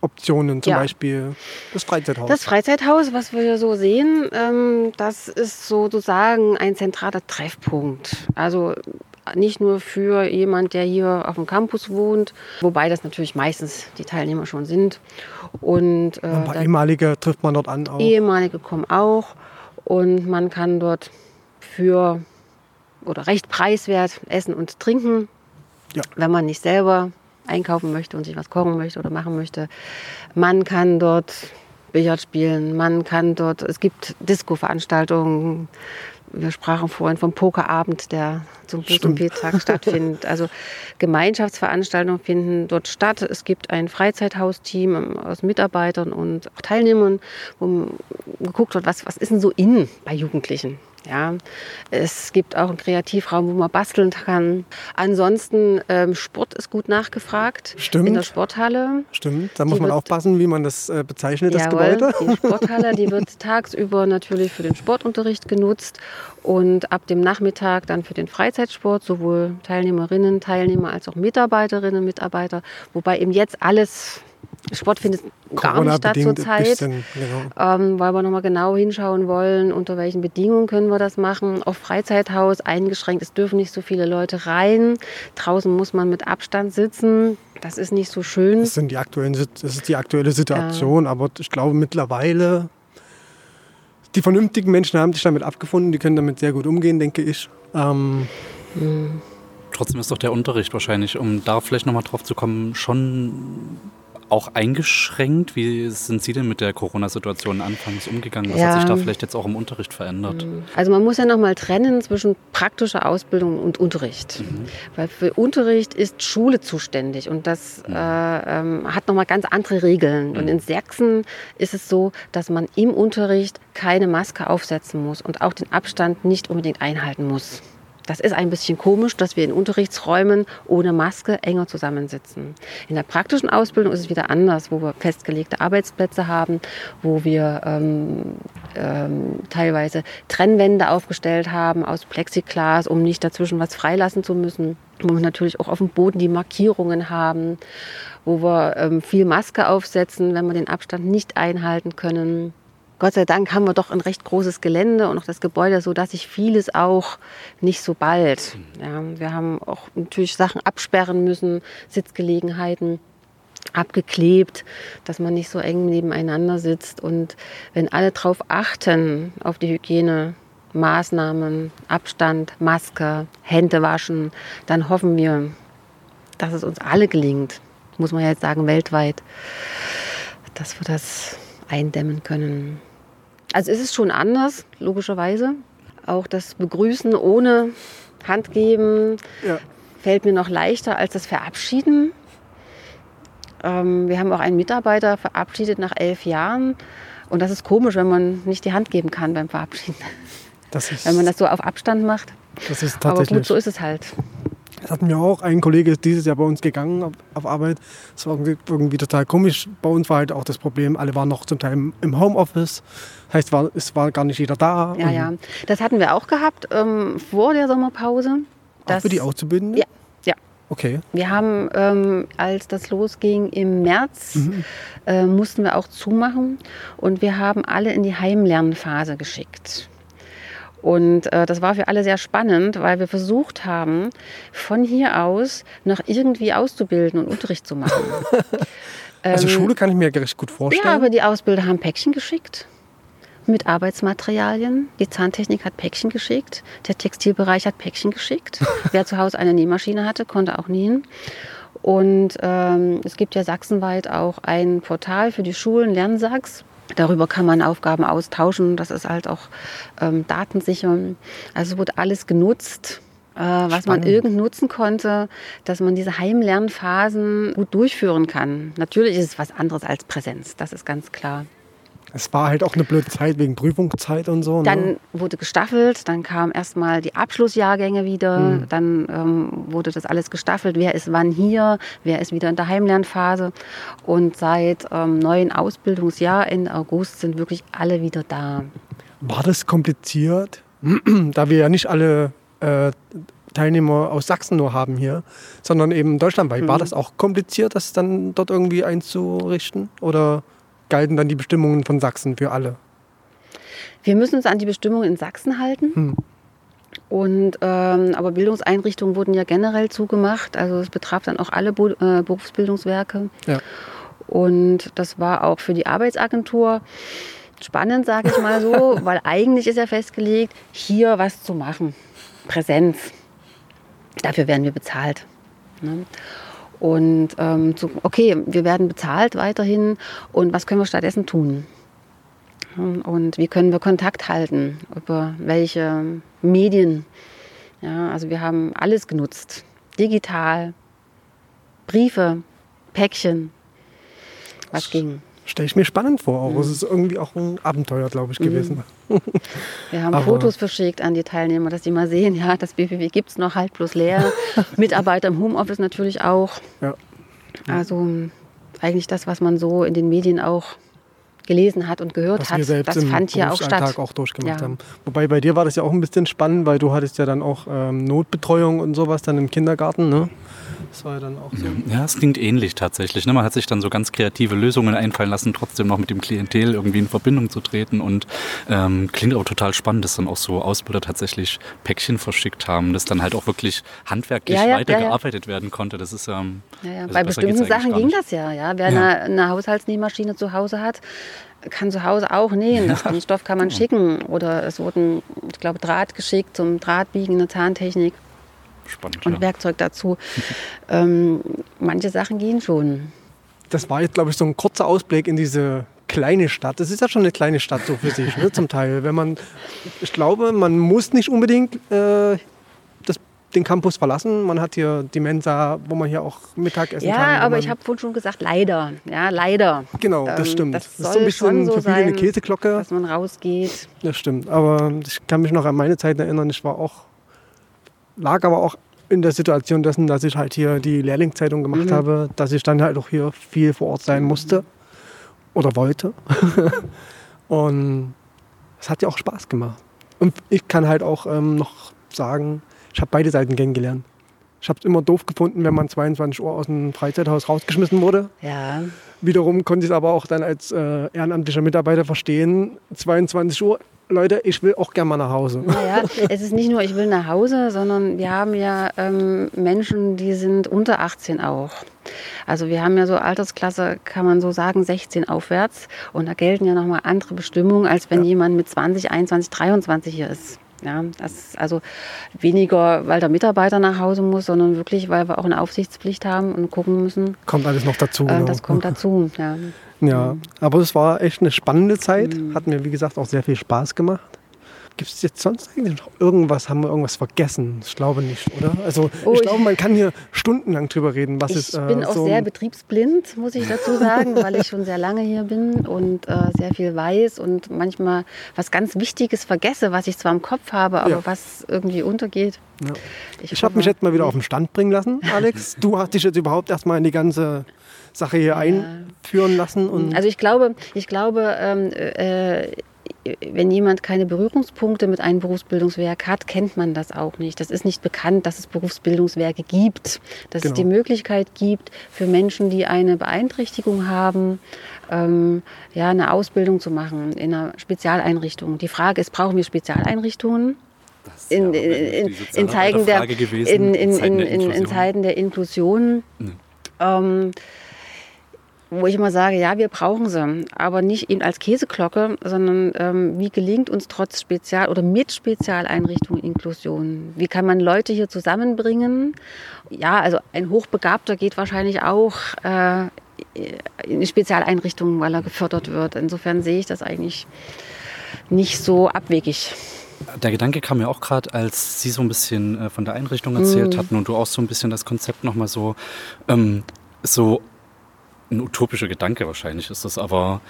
Optionen, zum Ja. Beispiel das Freizeithaus. Das Freizeithaus, was wir hier so sehen, ähm, das ist sozusagen ein zentraler Treffpunkt. Also nicht nur für jemand, der hier auf dem Campus wohnt, wobei das natürlich meistens die Teilnehmer schon sind. Und äh, Ein paar ehemalige trifft man dort an auch. Ehemalige kommen auch und man kann dort für oder recht preiswert essen und trinken, Ja. wenn man nicht selber einkaufen möchte und sich was kochen möchte oder machen möchte. Man kann dort Billard spielen, man kann dort, es gibt Disco-Veranstaltungen. Wir sprachen vorhin vom Pokerabend, der zum Buß- und Tag stattfindet. Also Gemeinschaftsveranstaltungen finden dort statt. Es gibt ein Freizeithausteam ähm, aus Mitarbeitern und auch Teilnehmern, wo geguckt wird, was, was ist denn so in bei Jugendlichen. Ja, es gibt auch einen Kreativraum, wo man basteln kann. Ansonsten ähm, Sport ist gut nachgefragt Stimmt. in der Sporthalle. Stimmt, da muss Die man wird- aufpassen, wie man das äh, bezeichnet, das Jawohl, Gebäude. die Sporthalle, die wird tagsüber natürlich für den Sportunterricht genutzt und ab dem Nachmittag dann für den Freizeitsport, sowohl Teilnehmerinnen, Teilnehmer als auch Mitarbeiterinnen, Mitarbeiter, wobei eben jetzt alles Sport findet gar nicht statt zurzeit. bisschen, genau. Ähm, weil wir nochmal genau hinschauen wollen, unter welchen Bedingungen können wir das machen. Auf Freizeithaus eingeschränkt, es dürfen nicht so viele Leute rein. Draußen muss man mit Abstand sitzen. Das ist nicht so schön. Das, sind die aktuellen, das ist die aktuelle Situation, aber ich glaube mittlerweile, die vernünftigen Menschen haben sich damit abgefunden, die können damit sehr gut umgehen, denke ich. Ähm, Trotzdem ist doch der Unterricht wahrscheinlich, um da vielleicht nochmal drauf zu kommen, schon auch eingeschränkt. Wie sind Sie denn mit der Corona-Situation anfangs umgegangen? Was Ja. hat sich da vielleicht jetzt auch im Unterricht verändert? Also man muss ja nochmal trennen zwischen praktischer Ausbildung und Unterricht. Weil für Unterricht ist Schule zuständig und das äh, ähm, hat nochmal ganz andere Regeln. Und in Sachsen ist es so, dass man im Unterricht keine Maske aufsetzen muss und auch den Abstand nicht unbedingt einhalten muss. Das ist ein bisschen komisch, dass wir in Unterrichtsräumen ohne Maske enger zusammensitzen. In der praktischen Ausbildung ist es wieder anders, wo wir festgelegte Arbeitsplätze haben, wo wir ähm, ähm, teilweise Trennwände aufgestellt haben aus Plexiglas, um nicht dazwischen was freilassen zu müssen. Wo wir natürlich auch auf dem Boden die Markierungen haben, wo wir ähm, viel Maske aufsetzen, wenn wir den Abstand nicht einhalten können. Gott sei Dank haben wir doch ein recht großes Gelände und auch das Gebäude, so dass sich vieles auch nicht so bald. Ja, wir haben auch natürlich Sachen absperren müssen, Sitzgelegenheiten abgeklebt, dass man nicht so eng nebeneinander sitzt. Und wenn alle darauf achten, auf die Hygienemaßnahmen, Abstand, Maske, Hände waschen, dann hoffen wir, dass es uns alle gelingt, muss man jetzt sagen, weltweit, dass wir das eindämmen können. Also es ist schon anders, logischerweise. Auch das Begrüßen ohne Hand geben ja. fällt mir noch leichter als das Verabschieden. Ähm, wir haben auch einen Mitarbeiter verabschiedet nach elf Jahren. Und das ist komisch, wenn man nicht die Hand geben kann beim Verabschieden. Das ist, Wenn man das so auf Abstand macht. das ist Aber tatsächlich. gut, so ist es halt. Das hatten wir auch. Ein Kollege ist dieses Jahr bei uns gegangen auf, auf Arbeit. Das war irgendwie, total komisch. Bei uns war halt auch das Problem, alle waren noch zum Teil im- Homeoffice. Heißt, war, es war gar nicht jeder da. Ja, ja. Das hatten wir auch gehabt ähm, vor der Sommerpause. Auch Das- für die Auszubildenden? Ja, ja. Okay. Wir haben, ähm, als das losging im März, äh, mussten wir auch zumachen und wir haben alle in die Heimlernphase geschickt. Und äh, das war für alle sehr spannend, weil wir versucht haben, von hier aus noch irgendwie auszubilden und Unterricht zu machen. Also Ähm, Schule kann ich mir recht gut vorstellen. Ja, aber die Ausbilder haben Päckchen geschickt mit Arbeitsmaterialien. Die Zahntechnik hat Päckchen geschickt. Der Textilbereich hat Päckchen geschickt. Wer zu Hause eine Nähmaschine hatte, konnte auch nähen. Und ähm, es gibt ja sachsenweit auch ein Portal für die Schulen, Lernsachs. Darüber kann man Aufgaben austauschen. Das ist halt auch ähm, datensicher. Also es wird alles genutzt, äh, was man irgend nutzen konnte, dass man diese Heimlernphasen gut durchführen kann. Natürlich ist es was anderes als Präsenz, das ist ganz klar. Es war halt auch eine blöde Zeit wegen Prüfungszeit und so. Ne? Dann wurde gestaffelt, dann kamen erstmal die Abschlussjahrgänge wieder, Mhm. dann ähm, wurde das alles gestaffelt, wer ist wann hier, wer ist wieder in der Heimlernphase. Und seit ähm, neuen Ausbildungsjahr Ende August sind wirklich alle wieder da. War das kompliziert, da wir ja nicht alle äh, Teilnehmer aus Sachsen nur haben hier, sondern eben deutschlandweit. War das auch kompliziert, das dann dort irgendwie einzurichten? Oder galten dann die Bestimmungen von Sachsen für alle? Wir müssen uns an die Bestimmungen in Sachsen halten. Hm. Und, ähm, aber Bildungseinrichtungen wurden ja generell zugemacht. Also es betraf dann auch alle Bu äh, Berufsbildungswerke. Ja. Und das war auch für die Arbeitsagentur spannend, sage ich mal so, weil eigentlich ist ja festgelegt, hier was zu machen. Präsenz. Dafür werden wir bezahlt. Ne? Und ähm, so, okay, wir werden bezahlt weiterhin. Und was können wir stattdessen tun? Und wie können wir Kontakt halten? Über welche Medien? Ja, also wir haben alles genutzt. Digital, Briefe, Päckchen. Was ging? Stelle ich mir spannend vor. Mhm. Auch. Es ist irgendwie auch ein Abenteuer, glaube ich, gewesen. Wir haben Aber- Fotos verschickt an die Teilnehmer, dass die mal sehen, ja, das BPW gibt es noch halb bloß leer. Mitarbeiter im Homeoffice natürlich auch. Ja. Also eigentlich das, was man so in den Medien auch gelesen hat und gehört Was wir hat, selbst das im fand hier auch statt. auch durchgemacht Ja. haben. Wobei bei dir war das ja auch ein bisschen spannend, weil du hattest ja dann auch ähm, Notbetreuung und sowas dann im Kindergarten. Ne? Das war ja dann auch so. Ja, es klingt ähnlich tatsächlich. Ne? Man hat sich dann so ganz kreative Lösungen einfallen lassen, trotzdem noch mit dem Klientel irgendwie in Verbindung zu treten. Und ähm, klingt auch total spannend, dass dann auch so Ausbilder tatsächlich Päckchen verschickt haben, dass dann halt auch wirklich handwerklich Ja, ja, weitergearbeitet werden konnte. Das ist ähm, Ja, ja. also Bei bestimmten Sachen ging das ja. ja. Wer Ja. Eine, eine Haushaltsnähmaschine zu Hause hat, kann zu Hause auch nähen. Das den Stoff kann man schicken. Oder es wurden, ich glaube, Draht geschickt zum Drahtbiegen, eine Zahntechnik Spannend. und ja. Werkzeug dazu. ähm, manche Sachen gehen schon. Das war jetzt, glaube ich, so ein kurzer Ausblick in diese kleine Stadt. Das ist ja schon eine kleine Stadt so für sich, ne, zum Teil. Wenn man, ich glaube, man muss nicht unbedingt äh, das, den Campus verlassen. Man hat hier die Mensa, wo man hier auch Mittagessen Ja, kann. wo aber ich habe vorhin schon gesagt, leider. Ja, leider. Genau, das Ähm, stimmt. das Das, ist so ein bisschen so für viele eine Käseglocke. Dass man rausgeht. Das stimmt. Aber ich kann mich noch an meine Zeit erinnern. Ich war auch, lag aber auch in der Situation dessen, dass ich halt hier die Lehrlingszeitung gemacht Mhm. habe, dass ich dann halt auch hier viel vor Ort sein musste oder wollte. Und es hat ja auch Spaß gemacht. Und ich kann halt auch ähm, noch sagen, ich habe beide Seiten kennengelernt. Ich habe es immer doof gefunden, wenn man 22 Uhr aus dem Freizeithaus rausgeschmissen wurde. Ja, Wiederum konnte ich es aber auch dann als äh, ehrenamtlicher Mitarbeiter verstehen. 22 Uhr, Leute, ich will auch gerne mal nach Hause. naja, es ist nicht nur, ich will nach Hause, sondern wir haben ja ähm, Menschen, die sind unter 18 auch. Also wir haben ja so Altersklasse, kann man so sagen, 16 aufwärts. Und da gelten ja nochmal andere Bestimmungen, als wenn jemand mit 20, 21, 23 hier ist. Ja, das ist also weniger, weil der Mitarbeiter nach Hause muss, sondern wirklich, weil wir auch eine Aufsichtspflicht haben und gucken müssen. Kommt alles noch dazu. Äh, genau. das kommt dazu. Ja. Ja, aber es war echt eine spannende Zeit. Mhm. Hat mir, wie gesagt, auch sehr viel Spaß gemacht. Gibt es jetzt sonst eigentlich noch irgendwas? Haben wir irgendwas vergessen? Ich glaube nicht, oder? Also Oh, ich ich- glaube, man kann hier stundenlang drüber reden, was Ich ist. äh, bin auch so sehr betriebsblind, muss ich dazu sagen, weil ich schon sehr lange hier bin und äh, sehr viel weiß und manchmal was ganz Wichtiges vergesse, was ich zwar im Kopf habe, aber Ja. was irgendwie untergeht. Ja. Ich habe mich jetzt mal wieder auf den Stand bringen lassen, Alex. Du hast dich jetzt überhaupt erstmal in die ganze Sache hier einführen lassen. Und Also ich glaube, ich glaube, ähm, äh, wenn jemand keine Berührungspunkte mit einem Berufsbildungswerk hat, kennt man das auch nicht. Das ist nicht bekannt, dass es Berufsbildungswerke gibt, dass es Genau. die Möglichkeit gibt für Menschen, die eine Beeinträchtigung haben, ähm, ja, eine Ausbildung zu machen in einer Spezialeinrichtung. Die Frage ist, brauchen wir Spezialeinrichtungen? Das ist ja in, Zeiten der, Frage gewesen, in, Zeiten der in, in Inklusion. Inklusion, ähm, wo ich immer sage, ja, wir brauchen sie, aber nicht eben als Käseglocke, sondern ähm, wie gelingt uns trotz Spezial- oder mit Spezialeinrichtungen Inklusion? Wie kann man Leute hier zusammenbringen? Ja, also ein Hochbegabter geht wahrscheinlich auch äh, in Spezialeinrichtungen, weil er gefördert wird. Insofern sehe ich das eigentlich nicht so abwegig. Der Gedanke kam mir auch gerade, als Sie so ein bisschen äh, von der Einrichtung erzählt Mhm. hatten und du auch so ein bisschen das Konzept nochmal so, ähm, so ein utopischer Gedanke wahrscheinlich ist das, aber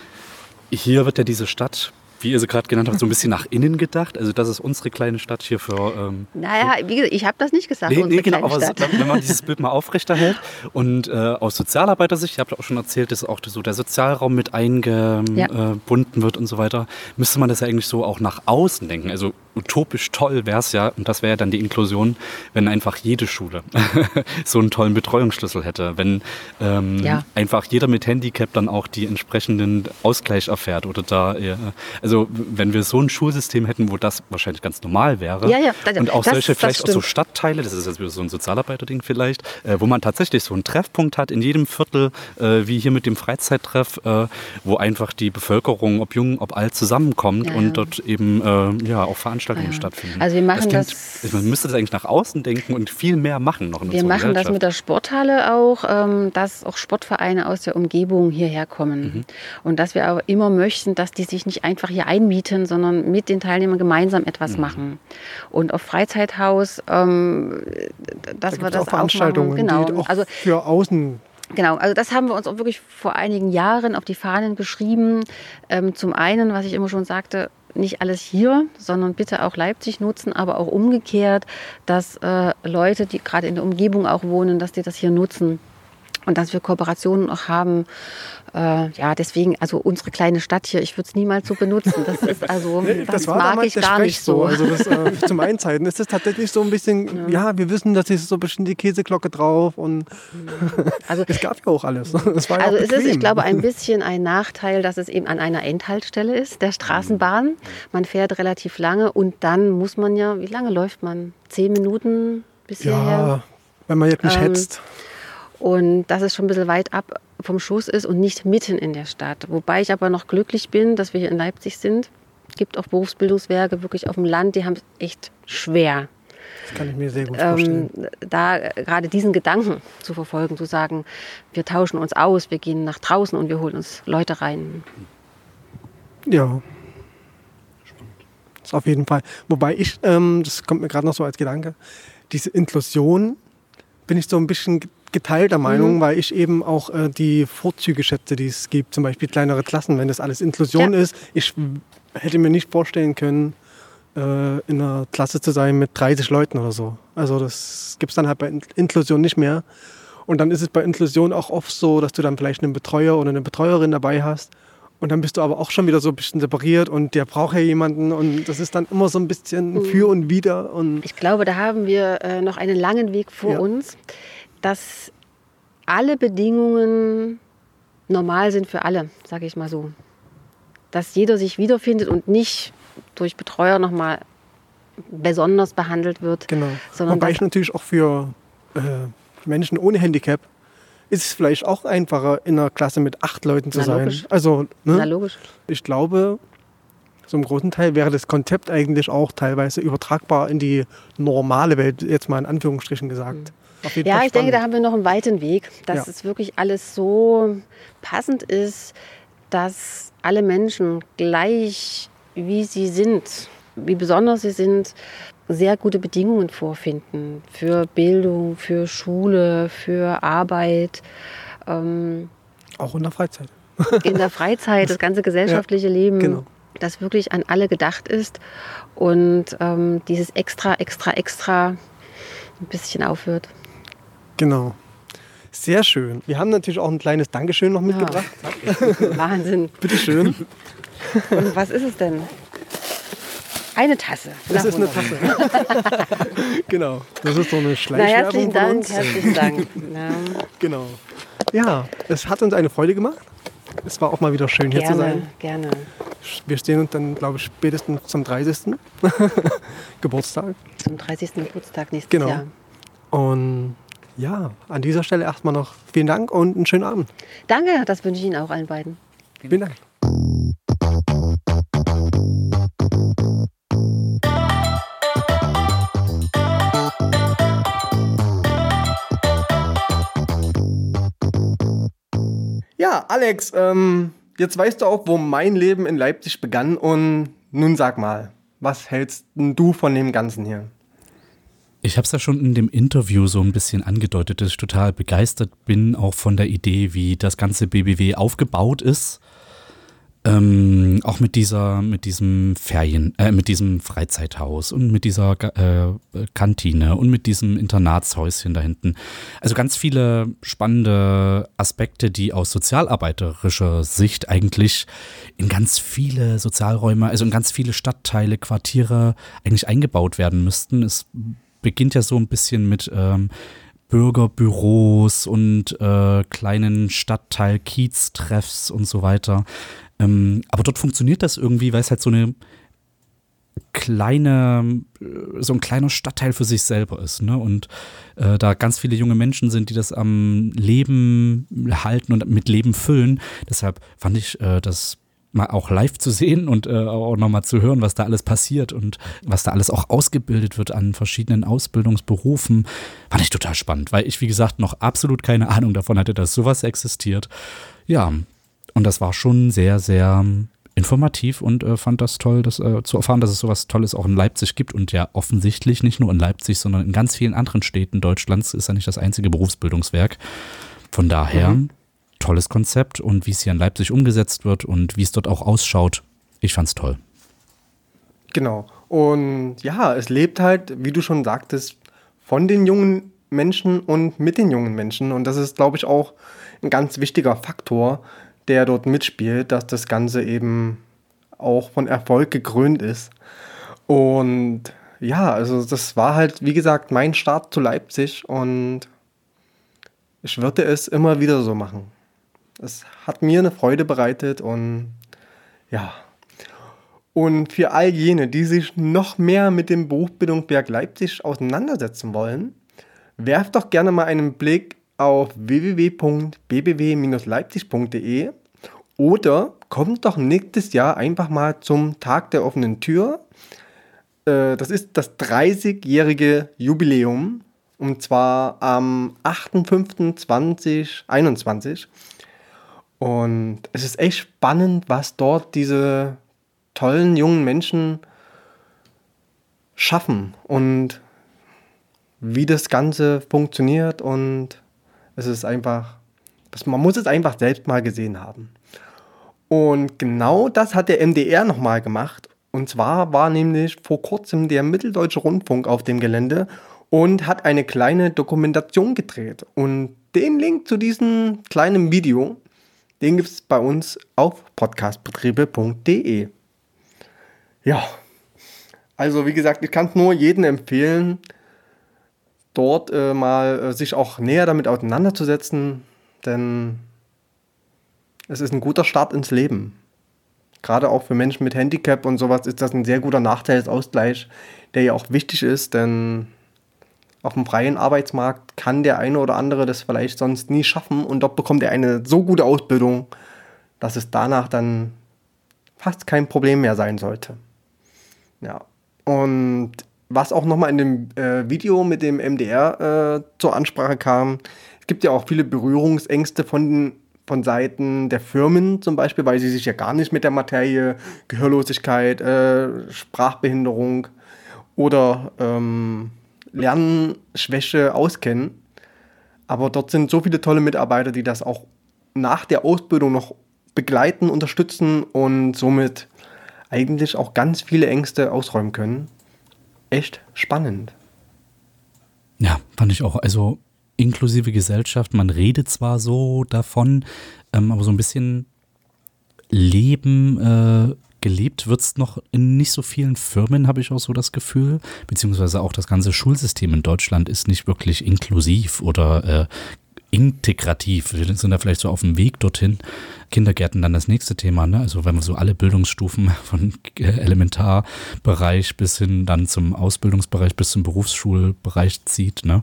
hier wird ja diese Stadt, wie ihr sie gerade genannt habt, so ein bisschen nach innen gedacht. Also das ist unsere kleine Stadt hier für... Ähm, Naja, wie gesagt, ich habe das nicht gesagt, Nee, nee, genau, aber Stadt. wenn man dieses Bild mal aufrechterhält und äh, aus Sozialarbeitersicht, ich habe auch schon erzählt, dass auch so der Sozialraum mit eingebunden Ja. wird und so weiter, müsste man das ja eigentlich so auch nach außen denken. Also utopisch toll wäre es ja, und das wäre ja dann die Inklusion, wenn einfach jede Schule so einen tollen Betreuungsschlüssel hätte, wenn ähm, Ja. einfach jeder mit Handicap dann auch die entsprechenden Ausgleich erfährt oder da, äh, also wenn wir so ein Schulsystem hätten, wo das wahrscheinlich ganz normal wäre Ja, ja, das- und auch das- solche das vielleicht auch so stimmt. Stadtteile, das ist jetzt wieder so ein Sozialarbeiterding vielleicht, äh, wo man tatsächlich so einen Treffpunkt hat in jedem Viertel, äh, wie hier mit dem Freizeittreff, äh, wo einfach die Bevölkerung, ob jung, ob alt, zusammenkommt Ja, und ja. dort eben äh, ja auch Veranstaltungen Ja. stattfinden. Also wir machen klingt- das- Man müsste das eigentlich nach außen denken und viel mehr machen noch in Wir machen das mit der Sporthalle auch, ähm, dass auch Sportvereine aus der Umgebung hierher kommen. Mhm. Und dass wir aber immer möchten, dass die sich nicht einfach hier einmieten, sondern mit den Teilnehmern gemeinsam etwas Mhm. machen. Und auf Freizeithaus, ähm, dass Da wir das auch Veranstaltungen, auch machen. Genau. auch Also für außen Genau, also das haben wir uns auch wirklich vor einigen Jahren auf die Fahnen geschrieben. Ähm, zum einen, was ich immer schon sagte, nicht alles hier, sondern bitte auch Leipzig nutzen, aber auch umgekehrt, dass äh, Leute, die gerade in der Umgebung auch wohnen, dass die das hier nutzen. Und dass wir Kooperationen auch haben. Äh, ja, deswegen, also unsere kleine Stadt hier, ich würde es niemals so benutzen. Das ist also, Nee, das, war mag damals ich der gar Sprech nicht so. Also das, äh, zum Einzeiten ist es tatsächlich so ein bisschen, ja, wir wissen, dass ist so ein bisschen die Käseglocke drauf und Also es gab ja auch alles. Es war ja Also es ist, ich glaube, ein bisschen ein Nachteil, dass es eben an einer Endhaltestelle ist, der Straßenbahn. Man fährt relativ lange und dann muss man ja, wie lange läuft man? Zehn Minuten bis hierher. Ja, wenn man jetzt nicht Ähm, hetzt. Und dass es schon ein bisschen weit ab vom Schuss ist und nicht mitten in der Stadt. Wobei ich aber noch glücklich bin, dass wir hier in Leipzig sind. Es gibt auch Berufsbildungswerke wirklich auf dem Land, die haben es echt schwer. Das kann ich mir sehr gut Ähm, vorstellen. da äh, gerade diesen Gedanken zu verfolgen, zu sagen, wir tauschen uns aus, wir gehen nach draußen und wir holen uns Leute rein. Ja. Das auf jeden Fall. Wobei ich, ähm, das kommt mir gerade noch so als Gedanke, diese Inklusion bin ich so ein bisschen geteilter Meinung, weil ich eben auch äh, die Vorzüge schätze, die es gibt. Zum Beispiel kleinere Klassen, wenn das alles Inklusion Ja. ist. Ich hätte mir nicht vorstellen können, äh, in einer Klasse zu sein mit 30 Leuten oder so. Also das gibt es dann halt bei In- Inklusion nicht mehr. Und dann ist es bei Inklusion auch oft so, dass du dann vielleicht einen Betreuer oder eine Betreuerin dabei hast. Und dann bist du aber auch schon wieder so ein bisschen separiert und der braucht ja jemanden. Und das ist dann immer so ein bisschen für und wider. Und Ich glaube, da haben wir äh, noch einen langen Weg vor Ja. uns, dass alle Bedingungen normal sind für alle, sage ich mal so. Dass jeder sich wiederfindet und nicht durch Betreuer nochmal besonders behandelt wird. genau. Wobei ich natürlich auch für äh, Menschen ohne Handicap ist es vielleicht auch einfacher, in einer Klasse mit acht Leuten zu Na, sein. logisch. Also, Na ne? logisch. ich glaube, so im großen Teil wäre das Konzept eigentlich auch teilweise übertragbar in die normale Welt, jetzt mal in Anführungsstrichen gesagt. Auf jeden Ja, Fall ich denke, da haben wir noch einen weiten Weg, dass Ja. es wirklich alles so passend ist, dass alle Menschen gleich wie sie sind, wie besonders sie sind, sehr gute Bedingungen vorfinden für Bildung, für Schule, für Arbeit, ähm, Auch in der Freizeit. in der Freizeit, das ganze gesellschaftliche Leben, genau. das wirklich an alle gedacht ist und ähm, dieses extra, extra, extra ein bisschen aufhört. Genau. Sehr schön. Wir haben natürlich auch ein kleines Dankeschön noch mitgebracht. Wahnsinn. Bitteschön. Und was ist es denn? Eine Tasse. Das Na, ist eine. Tasse. genau. Das ist so eine Na, Schleichwerbung herzlichen von Dank, uns. herzlichen Dank. Ja, Genau. Ja, es hat uns eine Freude gemacht. Es war auch mal wieder schön hier zu sein. gerne, gerne. Wir stehen uns dann, glaube ich, spätestens zum 30. Geburtstag. Zum 30. Geburtstag nächstes Genau. Jahr. Und ja, an dieser Stelle erstmal noch vielen Dank und einen schönen Abend. Danke, das wünsche ich Ihnen auch allen beiden. Vielen Dank. Ja, Alex, ähm, jetzt weißt du auch, wo mein Leben in Leipzig begann. Und nun sag mal, was hältst du von dem Ganzen hier? Ich habe es ja schon in dem Interview so ein bisschen angedeutet, dass ich total begeistert bin, auch von der Idee, wie das ganze BBW aufgebaut ist. Ähm, auch mit dieser, mit diesem Ferien, äh, mit diesem Freizeithaus und mit dieser äh, Kantine und mit diesem Internatshäuschen da hinten. Also ganz viele spannende Aspekte, die aus sozialarbeiterischer Sicht eigentlich in ganz viele Sozialräume, also in ganz viele Stadtteile, Quartiere eigentlich eingebaut werden müssten. Es beginnt ja so ein bisschen mit ähm, Bürgerbüros und äh, kleinen Stadtteil-Kiez-Treffs und so weiter. Ähm, aber dort funktioniert das irgendwie, weil es halt so eine kleine, äh, so ein kleiner Stadtteil für sich selber ist, ne? Und äh, da ganz viele junge Menschen sind, die das am Leben halten und mit Leben füllen. Deshalb fand ich äh, das mal auch live zu sehen und äh, auch nochmal zu hören, was da alles passiert und was da alles auch ausgebildet wird an verschiedenen Ausbildungsberufen, fand ich total spannend, weil ich, wie gesagt, noch absolut keine Ahnung davon hatte, dass sowas existiert. Ja, und das war schon sehr, sehr informativ und äh, fand das toll, das, äh, zu erfahren, dass es sowas Tolles auch in Leipzig gibt und ja offensichtlich nicht nur in Leipzig, sondern in ganz vielen anderen Städten Deutschlands ist ja nicht das einzige Berufsbildungswerk. Von daher mhm. Tolles Konzept und wie es hier in Leipzig umgesetzt wird und wie es dort auch ausschaut, ich fand's toll. Genau. Und ja, es lebt halt, wie du schon sagtest, von den jungen Menschen und mit den jungen Menschen. Und das ist, glaube ich, auch ein ganz wichtiger Faktor, der dort mitspielt, dass das Ganze eben auch von Erfolg gekrönt ist. Und ja, also das war halt, wie gesagt, mein Start zu Leipzig und ich würde es immer wieder so machen. Es hat mir eine Freude bereitet und ja. Und für all jene, die sich noch mehr mit dem Berufsbildungswerk Leipzig auseinandersetzen wollen, werft doch gerne mal einen Blick auf www.bbw-leipzig.de oder kommt doch nächstes Jahr einfach mal zum Tag der offenen Tür. Äh, das ist das 30-jährige Jubiläum und zwar am 8.5.2021. Und es ist echt spannend, was dort diese tollen jungen Menschen schaffen und wie das Ganze funktioniert und es ist einfach, man muss es einfach selbst mal gesehen haben. Und genau das hat der MDR nochmal gemacht. Und zwar war nämlich vor kurzem der Mitteldeutsche Rundfunk auf dem Gelände und hat eine kleine Dokumentation gedreht. Und den Link zu diesem kleinen Video, den gibt es bei uns auf podcastbetriebe.de. Ja, also wie gesagt, ich kann es nur jedem empfehlen, dort äh, mal äh, sich auch näher damit auseinanderzusetzen, denn es ist ein guter Start ins Leben. Gerade auch für Menschen mit Handicap und sowas ist das ein sehr guter Nachteilsausgleich, der ja auch wichtig ist, denn auf dem freien Arbeitsmarkt kann der eine oder andere das vielleicht sonst nie schaffen und dort bekommt er eine so gute Ausbildung, dass es danach dann fast kein Problem mehr sein sollte. Ja, und was auch nochmal in dem äh, Video mit dem MDR äh, zur Ansprache kam, es gibt ja auch viele Berührungsängste von, von Seiten der Firmen zum Beispiel, weil sie sich ja gar nicht mit der Materie Gehörlosigkeit, äh, Sprachbehinderung oder ähm, Lernschwäche auskennen. Aber dort sind so viele tolle Mitarbeiter, die das auch nach der Ausbildung noch begleiten, unterstützen und somit eigentlich auch ganz viele Ängste ausräumen können echt spannend. Ja, fand ich auch. Also inklusive Gesellschaft, man redet zwar so davon, ähm, aber so ein bisschen Leben äh, gelebt wird es noch in nicht so vielen Firmen, habe ich auch so das Gefühl. Beziehungsweise auch das ganze Schulsystem in Deutschland ist nicht wirklich inklusiv oder äh, integrativ. Wir sind da vielleicht so auf dem Weg dorthin. Kindergärten dann das nächste Thema, ne? Also wenn man so alle Bildungsstufen von Elementarbereich bis hin dann zum Ausbildungsbereich bis zum Berufsschulbereich zieht, ne?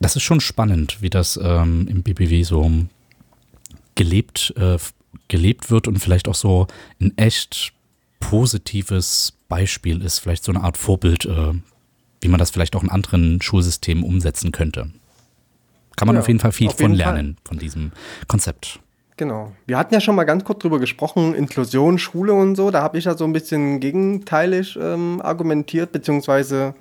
Das ist schon spannend, wie das ähm, im BBW so gelebt, äh, gelebt wird und vielleicht auch so ein echt positives Beispiel ist, vielleicht so eine Art Vorbild, äh, wie man das vielleicht auch in anderen Schulsystemen umsetzen könnte. Kann man ja, auf jeden Fall viel von lernen, Fall. von diesem Konzept. Genau. Wir hatten ja schon mal ganz kurz drüber gesprochen, Inklusion, Schule und so. Da habe ich ja so ein bisschen gegenteilig ähm, argumentiert, beziehungsweise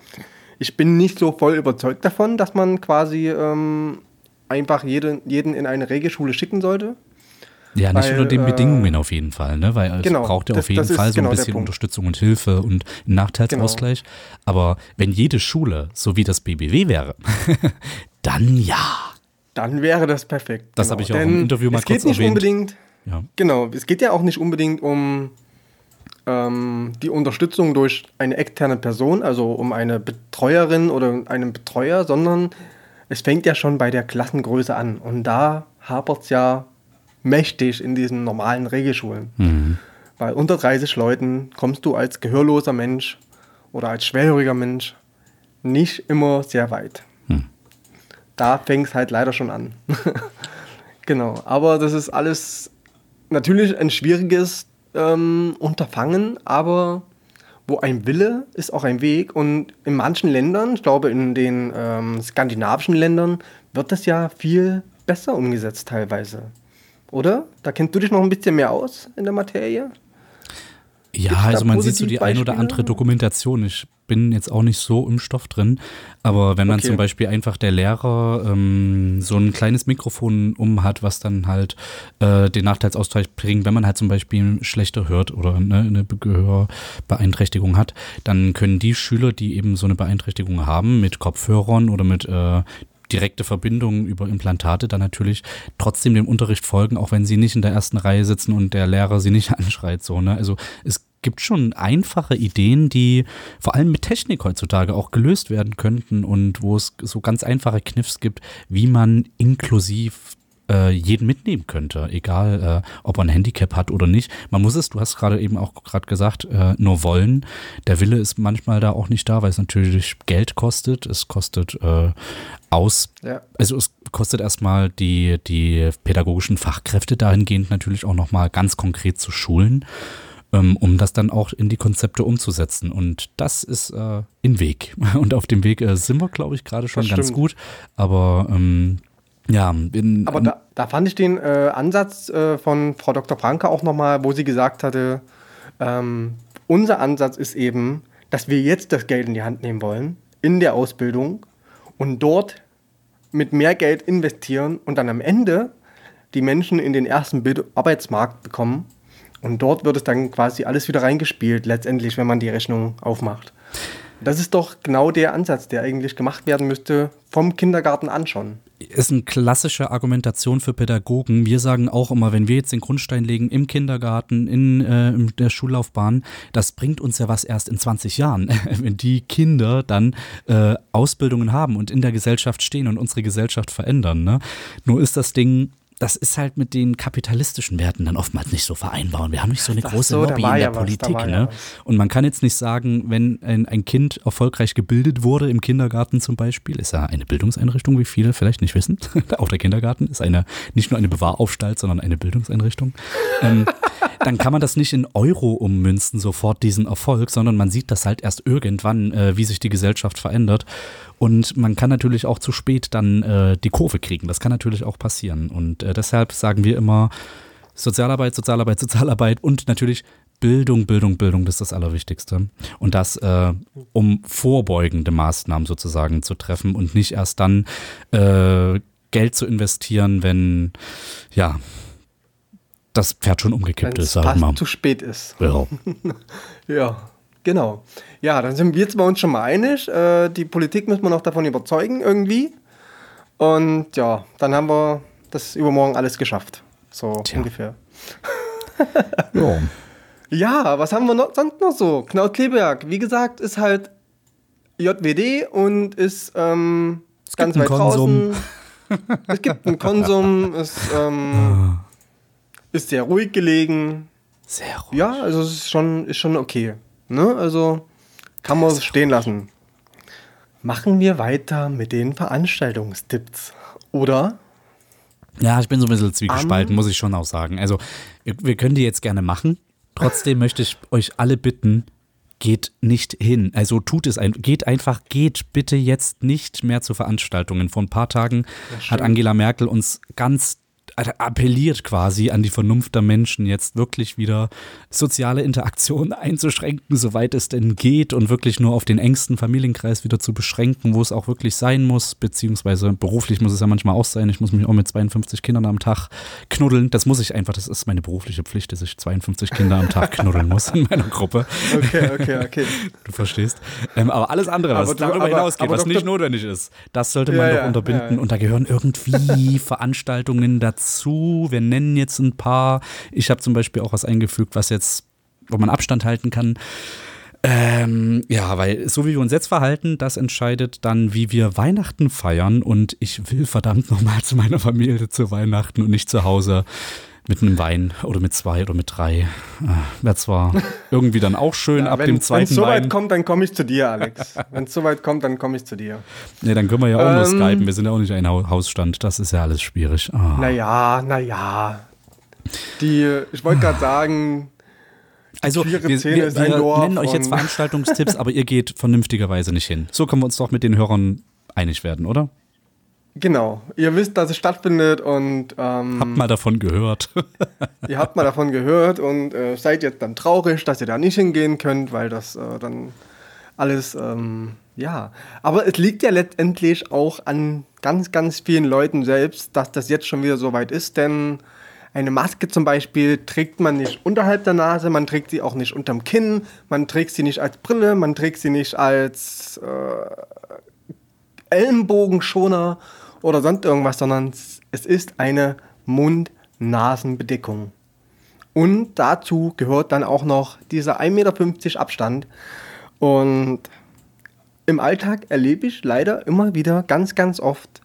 ich bin nicht so voll überzeugt davon, dass man quasi ähm, einfach jeden, jeden in eine Regelschule schicken sollte. Ja, nicht Weil, unter den äh, Bedingungen auf jeden Fall, ne? Weil genau, es braucht ja das- auf jeden das Fall so genau ein bisschen. Unterstützung und Hilfe und Nachteilsausgleich. Aber wenn jede Schule so wie das BBW wäre, dann ja. Dann wäre das perfekt. Das genau. habe ich auch Denn im Interview mal es geht kurz nicht erwähnt. unbedingt. Ja. Genau, es geht ja auch nicht unbedingt um ähm, die Unterstützung durch eine externe Person, also um eine Betreuerin oder einen Betreuer, sondern es fängt ja schon bei der Klassengröße an. Und da hapert es ja mächtig in diesen normalen Regelschulen. Mhm. Weil unter 30 Leuten kommst du als gehörloser Mensch oder als schwerhöriger Mensch nicht immer sehr weit. Hm. Da fängt es halt leider schon an. genau, aber das ist alles natürlich ein schwieriges ähm, Unterfangen, aber wo ein Wille ist auch ein Weg. Und in manchen Ländern, ich glaube in den ähm, skandinavischen Ländern, wird das ja viel besser umgesetzt teilweise. Oder? Da kennst du dich noch ein bisschen mehr aus in der Materie? Ja, Gibt's also man sieht so die ein oder andere Dokumentation. Ich bin jetzt auch nicht so im Stoff drin, aber wenn man Okay. zum Beispiel einfach der Lehrer ähm, so ein kleines Mikrofon um hat, was dann halt äh, den Nachteilsausgleich bringt, wenn man halt zum Beispiel schlechter hört oder ne, eine Be- Gehörbeeinträchtigung hat, dann können die Schüler, die eben so eine Beeinträchtigung haben, mit Kopfhörern oder mit äh, direkte Verbindungen über Implantate dann natürlich trotzdem dem Unterricht folgen, auch wenn sie nicht in der ersten Reihe sitzen und der Lehrer sie nicht anschreit. So, ne? Also es gibt schon einfache Ideen, die vor allem mit Technik heutzutage auch gelöst werden könnten und wo es so ganz einfache Kniffs gibt, wie man inklusiv äh, jeden mitnehmen könnte, egal äh, ob er ein Handicap hat oder nicht. Man muss es, du hast gerade eben auch gerade gesagt, äh, nur wollen. Der Wille ist manchmal da auch nicht da, weil es natürlich Geld kostet. Es kostet äh, aus, Ja. also es kostet erstmal die, die pädagogischen Fachkräfte dahingehend natürlich auch nochmal ganz konkret zu schulen, ähm, um das dann auch in die Konzepte umzusetzen. Und das ist äh, im Weg. Und auf dem Weg äh, sind wir, glaube ich, gerade schon Das ganz stimmt. gut. Aber ähm, ja, in, Aber da, da fand ich den äh, Ansatz äh, von Frau Dr. Franke auch nochmal, wo sie gesagt hatte, ähm, unser Ansatz ist eben, dass wir jetzt das Geld in die Hand nehmen wollen, in der Ausbildung und dort mit mehr Geld investieren und dann am Ende die Menschen in den ersten Bild Arbeitsmarkt bekommen. Und dort wird es dann quasi alles wieder reingespielt, letztendlich, wenn man die Rechnung aufmacht. Das ist doch genau der Ansatz, der eigentlich gemacht werden müsste, vom Kindergarten an schon. ist eine klassische Argumentation für Pädagogen. Wir sagen auch immer, wenn wir jetzt den Grundstein legen im Kindergarten, in, äh, in der Schullaufbahn, das bringt uns ja was erst in 20 Jahren, wenn die Kinder dann äh, Ausbildungen haben und in der Gesellschaft stehen und unsere Gesellschaft verändern. Ne? Nur ist das Ding, das ist halt mit den kapitalistischen Werten dann oftmals nicht so vereinbar. Und wir haben nicht so eine Ach große so, Lobby in ja der was, da Politik. war ja ne? was. Und man kann jetzt nicht sagen, wenn ein, ein Kind erfolgreich gebildet wurde, im Kindergarten zum Beispiel, ist ja eine Bildungseinrichtung, wie viele vielleicht nicht wissen. Auch der Kindergarten ist eine, nicht nur eine Bewahraufstalt, sondern eine Bildungseinrichtung. Ähm, dann kann man das nicht in Euro ummünzen, sofort diesen Erfolg, sondern man sieht das halt erst irgendwann, äh, wie sich die Gesellschaft verändert. Und man kann natürlich auch zu spät dann äh, die Kurve kriegen. Das kann natürlich auch passieren. Und äh, deshalb sagen wir immer, Sozialarbeit, Sozialarbeit, Sozialarbeit und natürlich Bildung, Bildung, Bildung, das ist das Allerwichtigste. Und das, äh, um vorbeugende Maßnahmen sozusagen zu treffen und nicht erst dann äh, Geld zu investieren, wenn, ja, das Pferd schon umgekippt Wenn ist, sag fast mal. zu spät ist. Ja. Ja, genau. Ja, dann sind wir jetzt bei uns schon mal einig. Äh, die Politik müssen wir noch davon überzeugen irgendwie. Und ja, dann haben wir das übermorgen alles geschafft. So Tja. ungefähr. ja. Ja, was haben wir noch, sonst noch so? Knaut Kleberg, wie gesagt, ist halt JWD und ist ähm, ganz weit Konsum. draußen. es gibt einen Konsum, ist, ähm, ist sehr ruhig gelegen. Sehr ruhig. Ja, also es ist schon, ist schon okay. Ne? Also kann man es stehen lassen. Machen wir weiter mit den Veranstaltungstipps. Oder? Ja, ich bin so ein bisschen zwiegespalten, Am- muss ich schon auch sagen. Also, wir, wir können die jetzt gerne machen. Trotzdem möchte ich euch alle bitten, geht nicht hin. Also tut es ein, geht einfach, geht bitte jetzt nicht mehr zu Veranstaltungen. Vor ein paar Tagen hat Angela Merkel uns ganz appelliert quasi an die Vernunft der Menschen, jetzt wirklich wieder soziale Interaktion einzuschränken, soweit es denn geht und wirklich nur auf den engsten Familienkreis wieder zu beschränken, wo es auch wirklich sein muss, beziehungsweise beruflich muss es ja manchmal auch sein. Ich muss mich auch mit 52 Kindern am Tag knuddeln. Das muss ich einfach, das ist meine berufliche Pflicht, dass ich 52 Kinder am Tag knuddeln muss in meiner Gruppe. Okay, okay, okay. Du verstehst. Ähm, aber alles andere, was Aber da- darüber aber- hinausgeht, aber was nicht notwendig ist, das sollte man Ja, doch unterbinden. ja, ja. Und da gehören irgendwie Veranstaltungen dazu. Wir nennen jetzt ein paar. Ich habe zum Beispiel auch was eingefügt, was jetzt, wo man Abstand halten kann. Ähm, ja, weil so wie wir uns jetzt verhalten, das entscheidet dann, wie wir Weihnachten feiern. Und ich will verdammt nochmal zu meiner Familie zu Weihnachten und nicht zu Hause mit einem Wein oder mit zwei oder mit drei. Wäre zwar irgendwie dann auch schön ab wenn dem es zweiten so Wein. weit kommt, dann komme ich zu dir, Alex. wenn es so weit kommt, dann komme ich zu dir. Nee, dann können wir ja auch nur Ähm. skypen. Wir sind ja auch nicht ein Hau- Hausstand. Das ist ja alles schwierig. Ah. Naja, naja. Die, ich wollte gerade sagen, Also, Queere wir, wir, wir nennen euch jetzt Veranstaltungstipps, aber ihr geht vernünftigerweise nicht hin. So können wir uns doch mit den Hörern einig werden, oder? Genau, ihr wisst, dass es stattfindet und ähm, Habt mal davon gehört. ihr habt mal davon gehört und äh, seid jetzt dann traurig, dass ihr da nicht hingehen könnt, weil das äh, dann alles, ähm, ja. Aber es liegt ja letztendlich auch an ganz, ganz vielen Leuten selbst, dass das jetzt schon wieder so weit ist, denn eine Maske zum Beispiel trägt man nicht unterhalb der Nase, man trägt sie auch nicht unterm Kinn, man trägt sie nicht als Brille, man trägt sie nicht als äh, Ellenbogenschoner oder sonst irgendwas, sondern es ist eine Mund-Nasen-Bedeckung. Und dazu gehört dann auch noch dieser 1,50 Meter Abstand. Und im Alltag erlebe ich leider immer wieder ganz, ganz oft,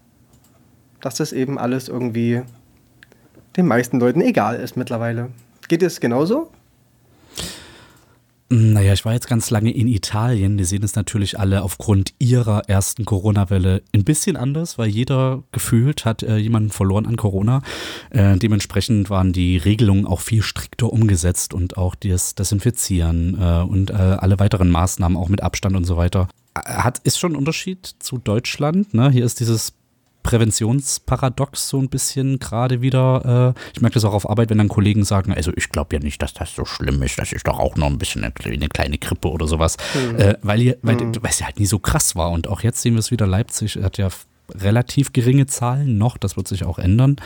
dass das eben alles irgendwie den meisten Leuten egal ist mittlerweile. Geht es genauso? Naja, ich war jetzt ganz lange in Italien. Die sehen es natürlich alle aufgrund ihrer ersten Corona-Welle ein bisschen anders, weil jeder gefühlt hat äh, jemanden verloren an Corona. Äh, dementsprechend waren die Regelungen auch viel strikter umgesetzt und auch das Desinfizieren äh, und äh, alle weiteren Maßnahmen auch mit Abstand und so weiter. Hat, ist schon ein Unterschied zu Deutschland. Ne? Hier ist dieses Präventionsparadox so ein bisschen gerade wieder. Äh, ich merke das auch auf Arbeit, wenn dann Kollegen sagen, also ich glaube ja nicht, dass das so schlimm ist, das ist doch auch noch ein bisschen eine, eine kleine Grippe oder sowas. Äh, weil ihr, weil, weil es ja halt nie so krass war. Und auch jetzt sehen wir es wieder, Leipzig hat ja relativ geringe Zahlen noch, das wird sich auch ändern.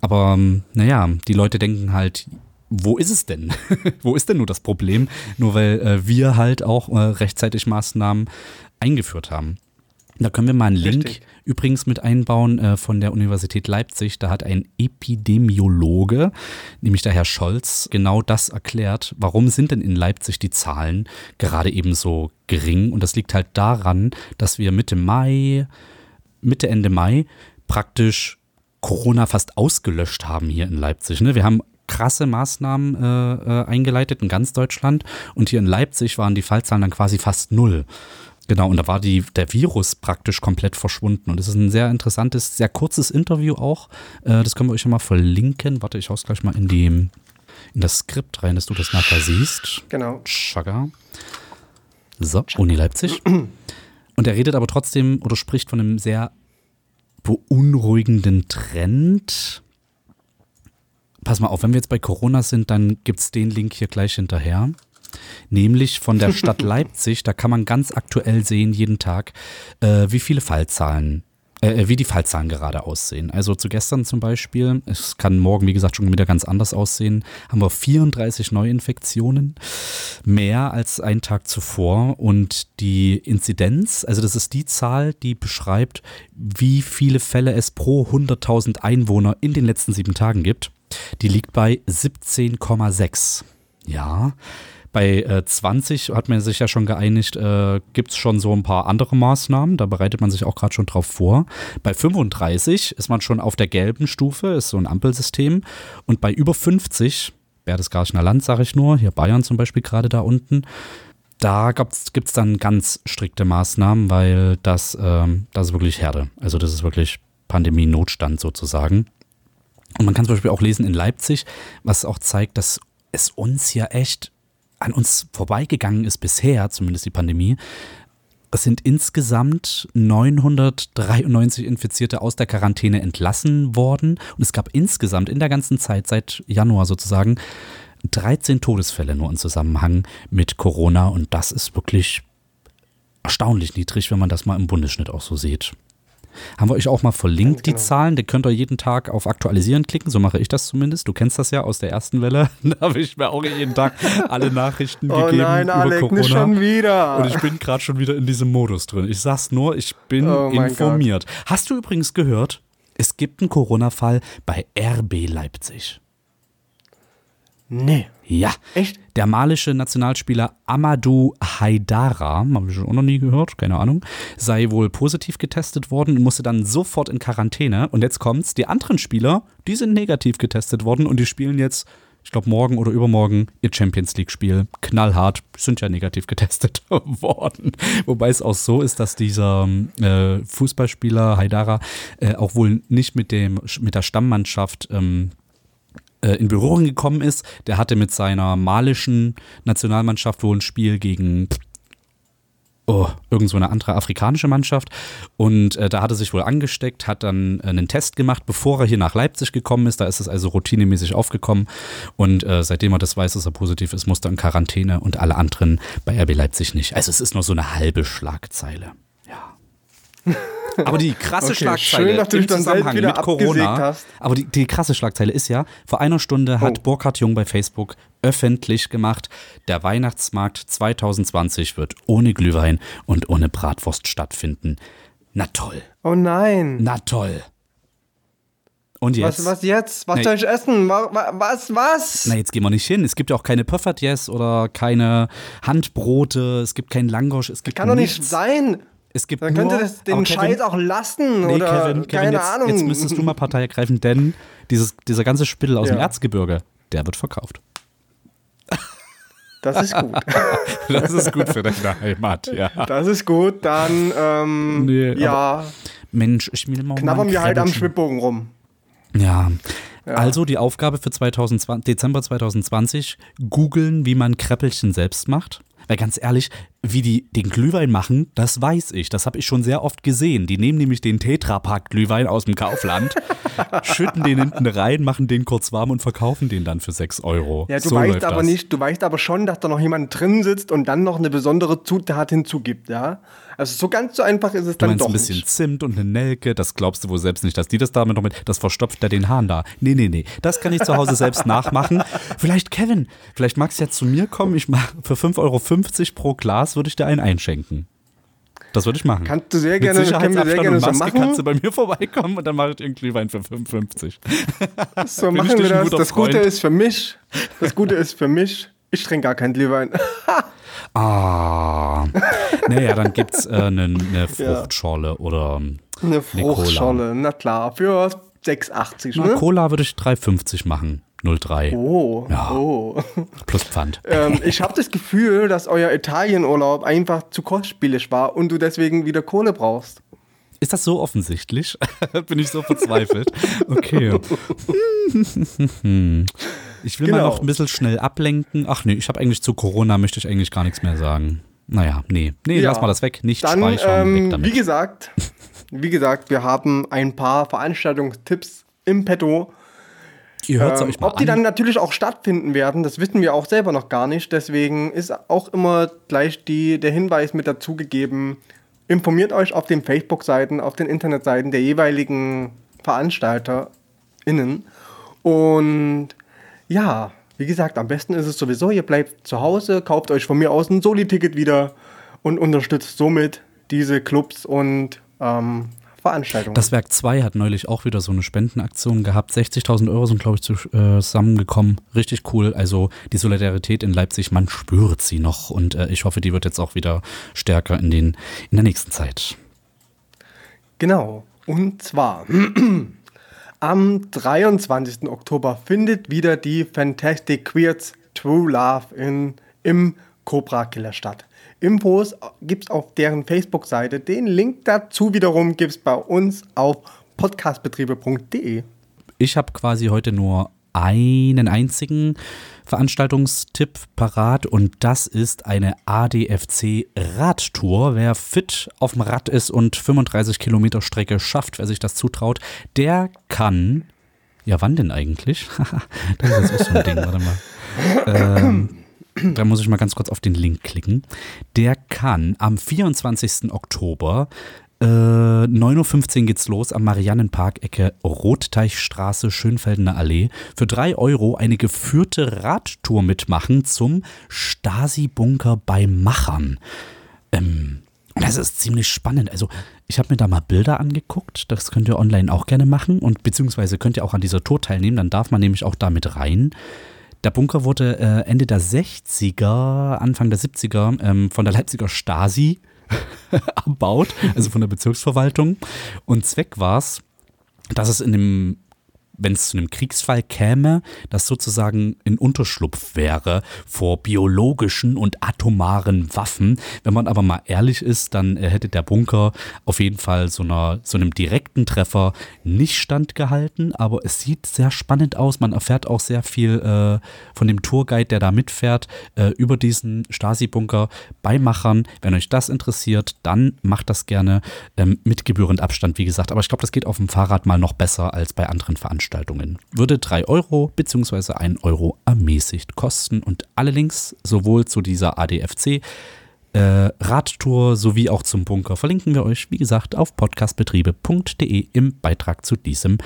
Aber ähm, naja, die Leute denken halt, wo ist es denn? wo ist denn nur das Problem? Nur weil äh, wir halt auch äh, rechtzeitig Maßnahmen eingeführt haben. Da können wir mal einen Link Richtig. übrigens mit einbauen äh, von der Universität Leipzig. Da hat ein Epidemiologe, nämlich der Herr Scholz, genau das erklärt. Warum sind denn in Leipzig die Zahlen gerade eben so gering? Und das liegt halt daran, dass wir Mitte Mai, Mitte, Ende Mai praktisch Corona fast ausgelöscht haben hier in Leipzig. Ne? Wir haben krasse Maßnahmen äh, äh, eingeleitet in ganz Deutschland und hier in Leipzig waren die Fallzahlen dann quasi fast null. Genau, und da war die, der Virus praktisch komplett verschwunden. Und es ist ein sehr interessantes, sehr kurzes Interview auch. Äh, das können wir euch ja mal verlinken. Warte, ich hau's gleich mal in, die, in das Skript rein, dass du das nachher siehst. Genau. Chaga. So, Uni Leipzig. Und er redet aber trotzdem oder spricht von einem sehr beunruhigenden Trend. Pass mal auf, wenn wir jetzt bei Corona sind, dann gibt es den Link hier gleich hinterher. Nämlich von der Stadt Leipzig, da kann man ganz aktuell sehen, jeden Tag, äh, wie viele Fallzahlen, äh, wie die Fallzahlen gerade aussehen. Also zu gestern zum Beispiel, es kann morgen, wie gesagt, schon wieder ganz anders aussehen, haben wir 34 Neuinfektionen, mehr als einen Tag zuvor. Und die Inzidenz, also das ist die Zahl, die beschreibt, wie viele Fälle es pro 100.000 Einwohner in den letzten sieben Tagen gibt, die liegt bei 17,6. Ja. Bei äh, 20 hat man sich ja schon geeinigt, äh, gibt es schon so ein paar andere Maßnahmen. Da bereitet man sich auch gerade schon drauf vor. Bei 35 ist man schon auf der gelben Stufe, ist so ein Ampelsystem. Und bei über 50, Berchtesgadener Land sage ich nur, hier Bayern zum Beispiel gerade da unten, da gibt es dann ganz strikte Maßnahmen, weil das, ähm, das ist wirklich Herde. Also das ist wirklich Pandemie-Notstand sozusagen. Und man kann zum Beispiel auch lesen in Leipzig, was auch zeigt, dass es uns ja echt an uns vorbeigegangen ist bisher, zumindest die Pandemie, Es sind insgesamt 993 Infizierte aus der Quarantäne entlassen worden. Und es gab insgesamt in der ganzen Zeit, seit Januar sozusagen, 13 Todesfälle nur im Zusammenhang mit Corona. Und das ist wirklich erstaunlich niedrig, wenn man das mal im Bundesschnitt auch so sieht. Haben wir euch auch mal verlinkt, die genau. Zahlen. Da könnt ihr jeden Tag auf Aktualisieren klicken. So mache ich das zumindest. Du kennst das ja aus der ersten Welle. Da habe ich mir auch jeden Tag alle Nachrichten Oh gegeben nein, über Alec, Corona. nicht schon wieder. Und ich bin gerade schon wieder in diesem Modus drin. Ich sag's nur, ich bin Oh informiert. Hast du übrigens gehört, es gibt einen Corona-Fall bei RB Leipzig. nee. Ja. Echt? Der malische Nationalspieler Amadou Haidara, habe ich auch noch nie gehört, keine Ahnung, sei wohl positiv getestet worden und musste dann sofort in Quarantäne. Und jetzt kommt's, die anderen Spieler, die sind negativ getestet worden und die spielen jetzt, ich glaube morgen oder übermorgen, ihr Champions League-Spiel. Knallhart, sind ja negativ getestet worden. Wobei es auch so ist, dass dieser äh, Fußballspieler Haidara äh, auch wohl nicht mit, dem, mit der Stammmannschaft ähm, äh, in Berührung gekommen ist. Der hatte mit seiner malischen Nationalmannschaft wohl ein Spiel gegen oh, irgend so eine andere afrikanische Mannschaft. Und äh, da hat er sich wohl angesteckt, hat dann äh, einen Test gemacht, bevor er hier nach Leipzig gekommen ist. Da ist es also routinemäßig aufgekommen. Und äh, seitdem er das weiß, dass er positiv ist, musste er in Quarantäne und alle anderen bei RB Leipzig nicht. Also es ist nur so eine halbe Schlagzeile. Ja. Aber die krasse Okay, Schlagzeile schön, dass du im Zusammenhang mit Corona. hast. Aber die, die krasse Schlagzeile ist ja, vor einer Stunde hat Oh. Burkhard Jung bei Facebook öffentlich gemacht, der Weihnachtsmarkt 2020 wird ohne Glühwein und ohne Bratwurst stattfinden. Na toll, Oh nein. na toll. Und jetzt? Was, was jetzt? Was Nee. soll ich essen? Wa- wa- Was, was? Na, jetzt gehen wir nicht hin. Es gibt ja auch keine Puffertjes oder keine Handbrote, es gibt kein Langosch, es gibt Kann doch nicht nichts. sein. Es gibt Dann nur, könnt ihr das, den Kevin, Scheiß auch lassen. Nee, oder Kevin, Kevin keine jetzt, Ahnung. jetzt müsstest du mal Partei ergreifen, denn dieses, dieser ganze Spittel aus dem Ja. Erzgebirge, der wird verkauft. Das ist gut. Das ist gut für deine Heimat, ja. Das ist gut. Dann, ähm, Nee, ja, Mensch, ich will mal knabbern wir halt am. Schwibbogen rum. Ja. Also die Aufgabe für 2020, Dezember 2020, googeln, wie man Kräppelchen selbst macht. Weil ganz ehrlich, wie die den Glühwein machen, das weiß ich. Das habe ich schon sehr oft gesehen. Die nehmen nämlich den Tetrapack-Glühwein aus dem Kaufland, schütten den hinten rein, machen den kurz warm und verkaufen den dann für 6 Euro. Ja, du so weißt aber das. nicht, du weißt aber schon, dass da noch jemand drin sitzt und dann noch eine besondere Zutat hinzugibt, ja? Also so ganz so einfach ist es Du dann meinst doch ein bisschen nicht. Zimt und eine Nelke, das glaubst du wohl selbst nicht, dass die das damit noch mit, das verstopft ja den Hahn da. Nee, nee, nee, das kann ich zu Hause selbst nachmachen. Vielleicht, Kevin, vielleicht magst du ja zu mir kommen, ich mach für 5,50 Euro pro Glas würde ich dir einen einschenken. Das würde ich machen. Kannst du sehr Mit gerne, können wir sehr gerne so Maske kannst du machen. bei mir vorbeikommen und dann mache ich dir einen Glühwein für 5,50. So machen wir das. Das Gute Freund? ist für mich, das Gute ist für mich, ich trinke gar keinen Glühwein. Ah. Naja, dann gibt's äh, eine, eine Fruchtschorle oder Eine. Fruchtschorle, na klar, für 6,80, na, ne? Cola würde ich 3,50 machen. 0,3 Oh, Ja. oh. plus Pfand. ähm, ich habe das Gefühl, dass euer Italienurlaub einfach zu kostspielig war und du deswegen wieder Kohle brauchst. Ist das so offensichtlich? Bin ich so verzweifelt? Okay. Ich will mal Genau. noch ein bisschen schnell ablenken. Ach nee, ich habe eigentlich zu Corona, möchte ich eigentlich gar nichts mehr sagen. Naja, nee. Nee, Ja. lass mal das weg. Nicht Dann, speichern, weg ähm, damit. wie gesagt, wie gesagt, wir haben ein paar Veranstaltungstipps im Petto. Ihr hört Ähm, euch mal ob die an. dann natürlich auch stattfinden werden, das wissen wir auch selber noch gar nicht. Deswegen ist auch immer gleich die, der Hinweis mit dazugegeben. Informiert euch auf den Facebook-Seiten, auf den Internetseiten der jeweiligen VeranstalterInnen. Und ja, wie gesagt, am besten ist es sowieso, ihr bleibt zu Hause, kauft euch von mir aus ein Soli-Ticket wieder und unterstützt somit diese Clubs und ähm, Veranstaltungen. Das Werk 2 hat neulich auch wieder so eine Spendenaktion gehabt. 60.000 Euro sind, glaube ich, äh, zusammengekommen. Richtig cool. Also die Solidarität in Leipzig, man spürt sie noch. Und äh, ich hoffe, die wird jetzt auch wieder stärker in, den, in der nächsten Zeit. Genau. Und zwar am 23. Oktober findet wieder die Fantastic Queers True Love in, im Cobra Killer statt. Infos gibt es auf deren Facebook-Seite. Den Link dazu wiederum gibt es bei uns auf podcastbetriebe.de. Ich habe quasi heute nur einen einzigen Veranstaltungstipp parat und das ist eine ADFC Radtour. Wer fit auf dem Rad ist und 35 Kilometer Strecke schafft, wer sich das zutraut, der kann. Ja, wann denn eigentlich? das ist auch so ein Ding, warte mal. Ähm, da muss ich mal ganz kurz auf den Link klicken. Der kann am 24. Oktober äh, 9.15 Uhr geht's los am Mariannenpark, Ecke Rotteichstraße, Schönfeldener Allee. Für 3 Euro eine geführte Radtour mitmachen zum Stasi-Bunker bei Machern. Ähm, das ist ziemlich spannend. Also, ich habe mir da mal Bilder angeguckt. Das könnt ihr online auch gerne machen. Und beziehungsweise könnt ihr auch an dieser Tour teilnehmen. Dann darf man nämlich auch damit rein. Der Bunker wurde äh, Ende der 60er, Anfang der 70er ähm, von der Leipziger Stasi erbaut, also von der Bezirksverwaltung. Und Zweck war es, dass es in dem wenn es zu einem Kriegsfall käme, das sozusagen ein Unterschlupf wäre vor biologischen und atomaren Waffen. Wenn man aber mal ehrlich ist, dann äh, hätte der Bunker auf jeden Fall so, einer, so einem direkten Treffer nicht standgehalten, aber es sieht sehr spannend aus. Man erfährt auch sehr viel äh, von dem Tourguide, der da mitfährt, äh, über diesen Stasi-Bunker bei Machern. Wenn euch das interessiert, dann macht das gerne ähm, mit gebührend Abstand, wie gesagt. Aber ich glaube, das geht auf dem Fahrrad mal noch besser als bei anderen Veranstaltungen. Veranstaltungen. Würde 3 Euro bzw. 1 Euro ermäßigt kosten und alle Links sowohl zu dieser ADFC äh, Radtour sowie auch zum Bunker verlinken wir euch, wie gesagt, auf podcastbetriebe.de im Beitrag zu diesem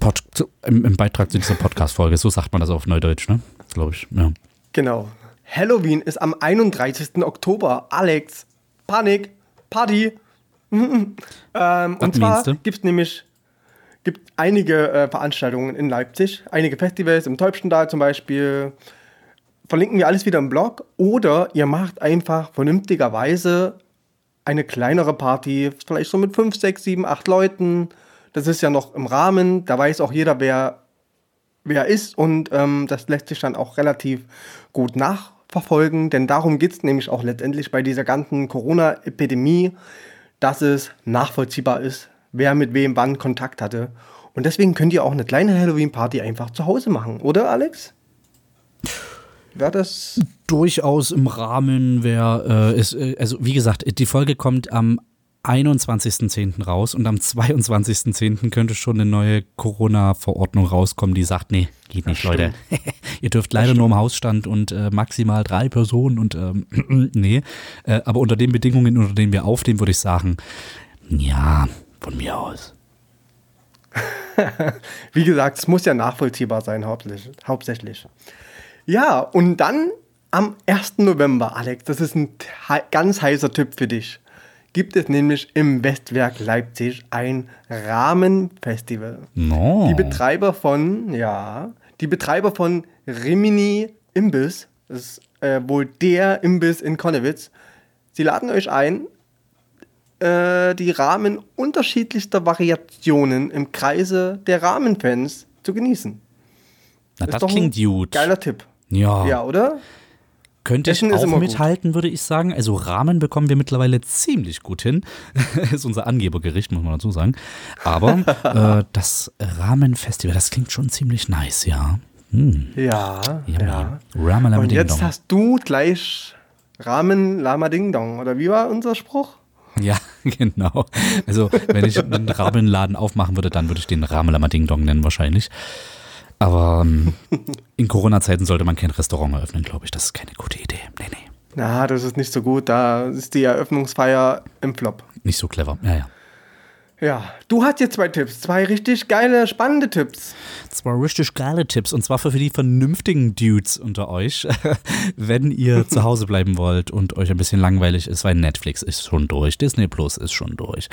Pod, zu, im, im, Beitrag zu dieser Podcast-Folge. So sagt man das auf Neudeutsch, ne? Glaube ich. Ja. Genau. Halloween ist am 31. Oktober. Alex, Panik, Party. ähm, und zwar gibt es nämlich gibt einige äh, Veranstaltungen in Leipzig, einige Festivals im Täubchental zum Beispiel. Verlinken wir alles wieder im Blog. Oder ihr macht einfach vernünftigerweise eine kleinere Party, vielleicht so mit 5, 6, 7, 8 Leuten. Das ist ja noch im Rahmen. Da weiß auch jeder, wer, wer ist. Und ähm, das lässt sich dann auch relativ gut nachverfolgen. Denn darum geht es nämlich auch letztendlich bei dieser ganzen Corona-Epidemie, dass es nachvollziehbar ist, wer mit wem wann Kontakt hatte. Und deswegen könnt ihr auch eine kleine Halloween-Party einfach zu Hause machen, oder Alex? Wäre das durchaus im Rahmen, wer äh, ist, äh, also wie gesagt, die Folge kommt am 21.10. raus und am 22.10. könnte schon eine neue Corona-Verordnung rauskommen, die sagt, nee, geht nicht, Leute. Ihr dürft leider nur im Hausstand und äh, maximal drei Personen und ähm, nee. Äh, aber unter den Bedingungen, unter denen wir aufnehmen, würde ich sagen, ja, von mir aus. Wie gesagt, es muss ja nachvollziehbar sein, hauptsächlich. Ja, und dann am 1. November, Alex, das ist ein ganz heißer Tipp für dich, gibt es nämlich im Westwerk Leipzig ein Rahmenfestival. No. Die Betreiber von, ja, die Betreiber von Rimini Imbiss, das ist äh, wohl der Imbiss in Konnewitz, sie laden euch ein äh, die Rahmen unterschiedlichster Variationen im Kreise der Rahmenfans zu genießen. Na, das, klingt gut. Geiler Tipp. Ja. Ja, oder? Könnte ich auch mithalten, gut. würde ich sagen. Also Rahmen bekommen wir mittlerweile ziemlich gut hin. ist unser Angebergericht, muss man dazu sagen. Aber äh, das Rahmenfestival, das klingt schon ziemlich nice, ja. Hm. Ja, Yummy. ja. Ramen, Und jetzt hast du gleich Ramen Lama Ding Dong, oder wie war unser Spruch? Ja, genau. Also, wenn ich einen Rahmenladen aufmachen würde, dann würde ich den Ramelama Ding Dong nennen wahrscheinlich. Aber ähm, in Corona-Zeiten sollte man kein Restaurant eröffnen, glaube ich. Das ist keine gute Idee. Nee, nee. Na, das ist nicht so gut. Da ist die Eröffnungsfeier im Flop. Nicht so clever. Ja, ja. Ja, du hast jetzt zwei Tipps, zwei richtig geile, spannende Tipps. Zwei richtig geile Tipps und zwar für die vernünftigen Dudes unter euch, wenn ihr zu Hause bleiben wollt und euch ein bisschen langweilig ist, weil Netflix ist schon durch, Disney Plus ist schon durch.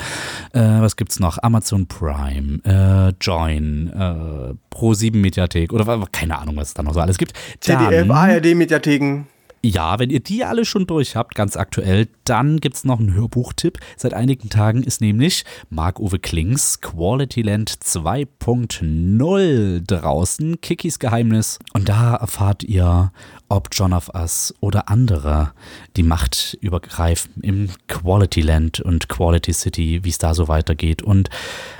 Äh, was gibt's noch? Amazon Prime, äh, Join, äh, Pro7 Mediathek oder keine Ahnung, was es da noch so alles gibt. CDF, ARD Mediatheken. Ja, wenn ihr die alle schon durch habt, ganz aktuell, dann gibt es noch einen Hörbuchtipp. Seit einigen Tagen ist nämlich Marc-Uwe Klings Quality Land 2.0 draußen, Kikis Geheimnis. Und da erfahrt ihr ob John of Us oder andere die Macht übergreifen im Quality Land und Quality City, wie es da so weitergeht. Und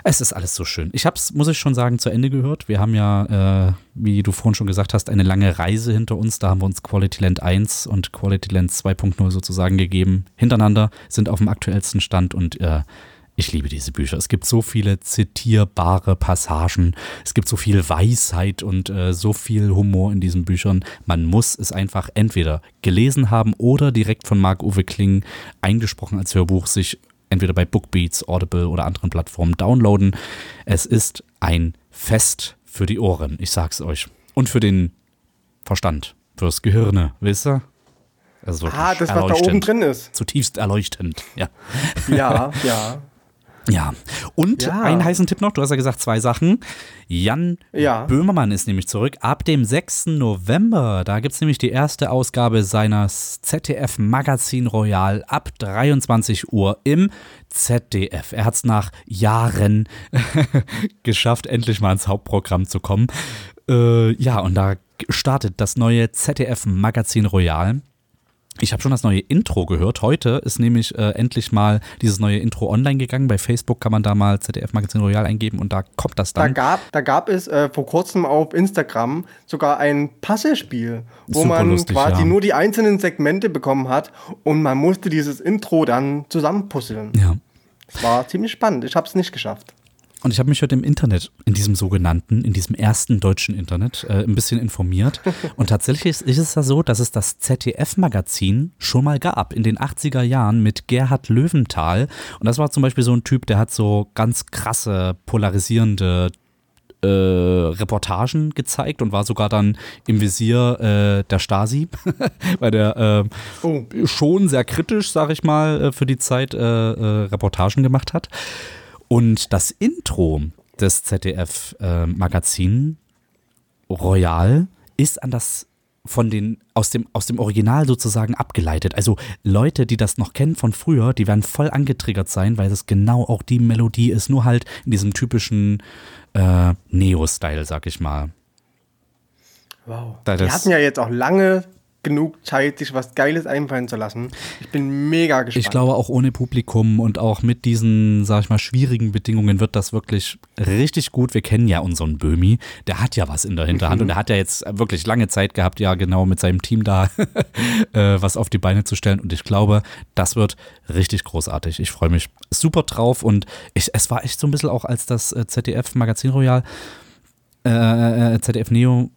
es ist alles so schön. Ich habe es, muss ich schon sagen, zu Ende gehört. Wir haben ja, äh, wie du vorhin schon gesagt hast, eine lange Reise hinter uns. Da haben wir uns Quality Land 1 und Quality Land 2.0 sozusagen gegeben. Hintereinander sind auf dem aktuellsten Stand und äh, ich liebe diese Bücher. Es gibt so viele zitierbare Passagen. Es gibt so viel Weisheit und äh, so viel Humor in diesen Büchern. Man muss es einfach entweder gelesen haben oder direkt von Marc-Uwe Kling eingesprochen als Hörbuch sich entweder bei Bookbeats, Audible oder anderen Plattformen downloaden. Es ist ein Fest für die Ohren, ich sag's euch. Und für den Verstand, fürs Gehirne, wisst ihr? Also ah, das, was da oben drin ist. Zutiefst erleuchtend, ja. Ja, ja. Ja, und ja. einen heißen Tipp noch, du hast ja gesagt zwei Sachen. Jan ja. Böhmermann ist nämlich zurück ab dem 6. November. Da gibt es nämlich die erste Ausgabe seines ZDF Magazin Royal ab 23 Uhr im ZDF. Er hat es nach Jahren geschafft, endlich mal ins Hauptprogramm zu kommen. Äh, ja, und da startet das neue ZDF Magazin Royal. Ich habe schon das neue Intro gehört. Heute ist nämlich äh, endlich mal dieses neue Intro online gegangen. Bei Facebook kann man da mal ZDF Magazin Royal eingeben und da kommt das dann. Da gab, da gab es äh, vor kurzem auf Instagram sogar ein Puzzlespiel, wo Super man lustig, quasi ja. nur die einzelnen Segmente bekommen hat und man musste dieses Intro dann zusammenpuzzeln. Ja. Es war ziemlich spannend. Ich habe es nicht geschafft. Und ich habe mich heute im Internet, in diesem sogenannten, in diesem ersten deutschen Internet, äh, ein bisschen informiert. Und tatsächlich ist, ist es ja so, dass es das ZDF-Magazin schon mal gab, in den 80er Jahren mit Gerhard Löwenthal. Und das war zum Beispiel so ein Typ, der hat so ganz krasse, polarisierende äh, Reportagen gezeigt und war sogar dann im Visier äh, der Stasi, weil der äh, oh. schon sehr kritisch, sag ich mal, äh, für die Zeit äh, äh, Reportagen gemacht hat. Und das Intro des ZDF-Magazin äh, Royal ist an das von den aus dem aus dem Original sozusagen abgeleitet. Also Leute, die das noch kennen von früher, die werden voll angetriggert sein, weil es genau auch die Melodie ist, nur halt in diesem typischen äh, Neo-Style, sag ich mal. Wow. die hatten ja jetzt auch lange genug Zeit, sich was Geiles einfallen zu lassen. Ich bin mega gespannt. Ich glaube, auch ohne Publikum und auch mit diesen, sag ich mal, schwierigen Bedingungen wird das wirklich richtig gut. Wir kennen ja unseren Böhmi. Der hat ja was in der Hinterhand mhm. und er hat ja jetzt wirklich lange Zeit gehabt, ja genau mit seinem Team da äh, was auf die Beine zu stellen. Und ich glaube, das wird richtig großartig. Ich freue mich super drauf und ich, es war echt so ein bisschen auch als das äh, ZDF Magazin Royal, äh, äh ZDF Neo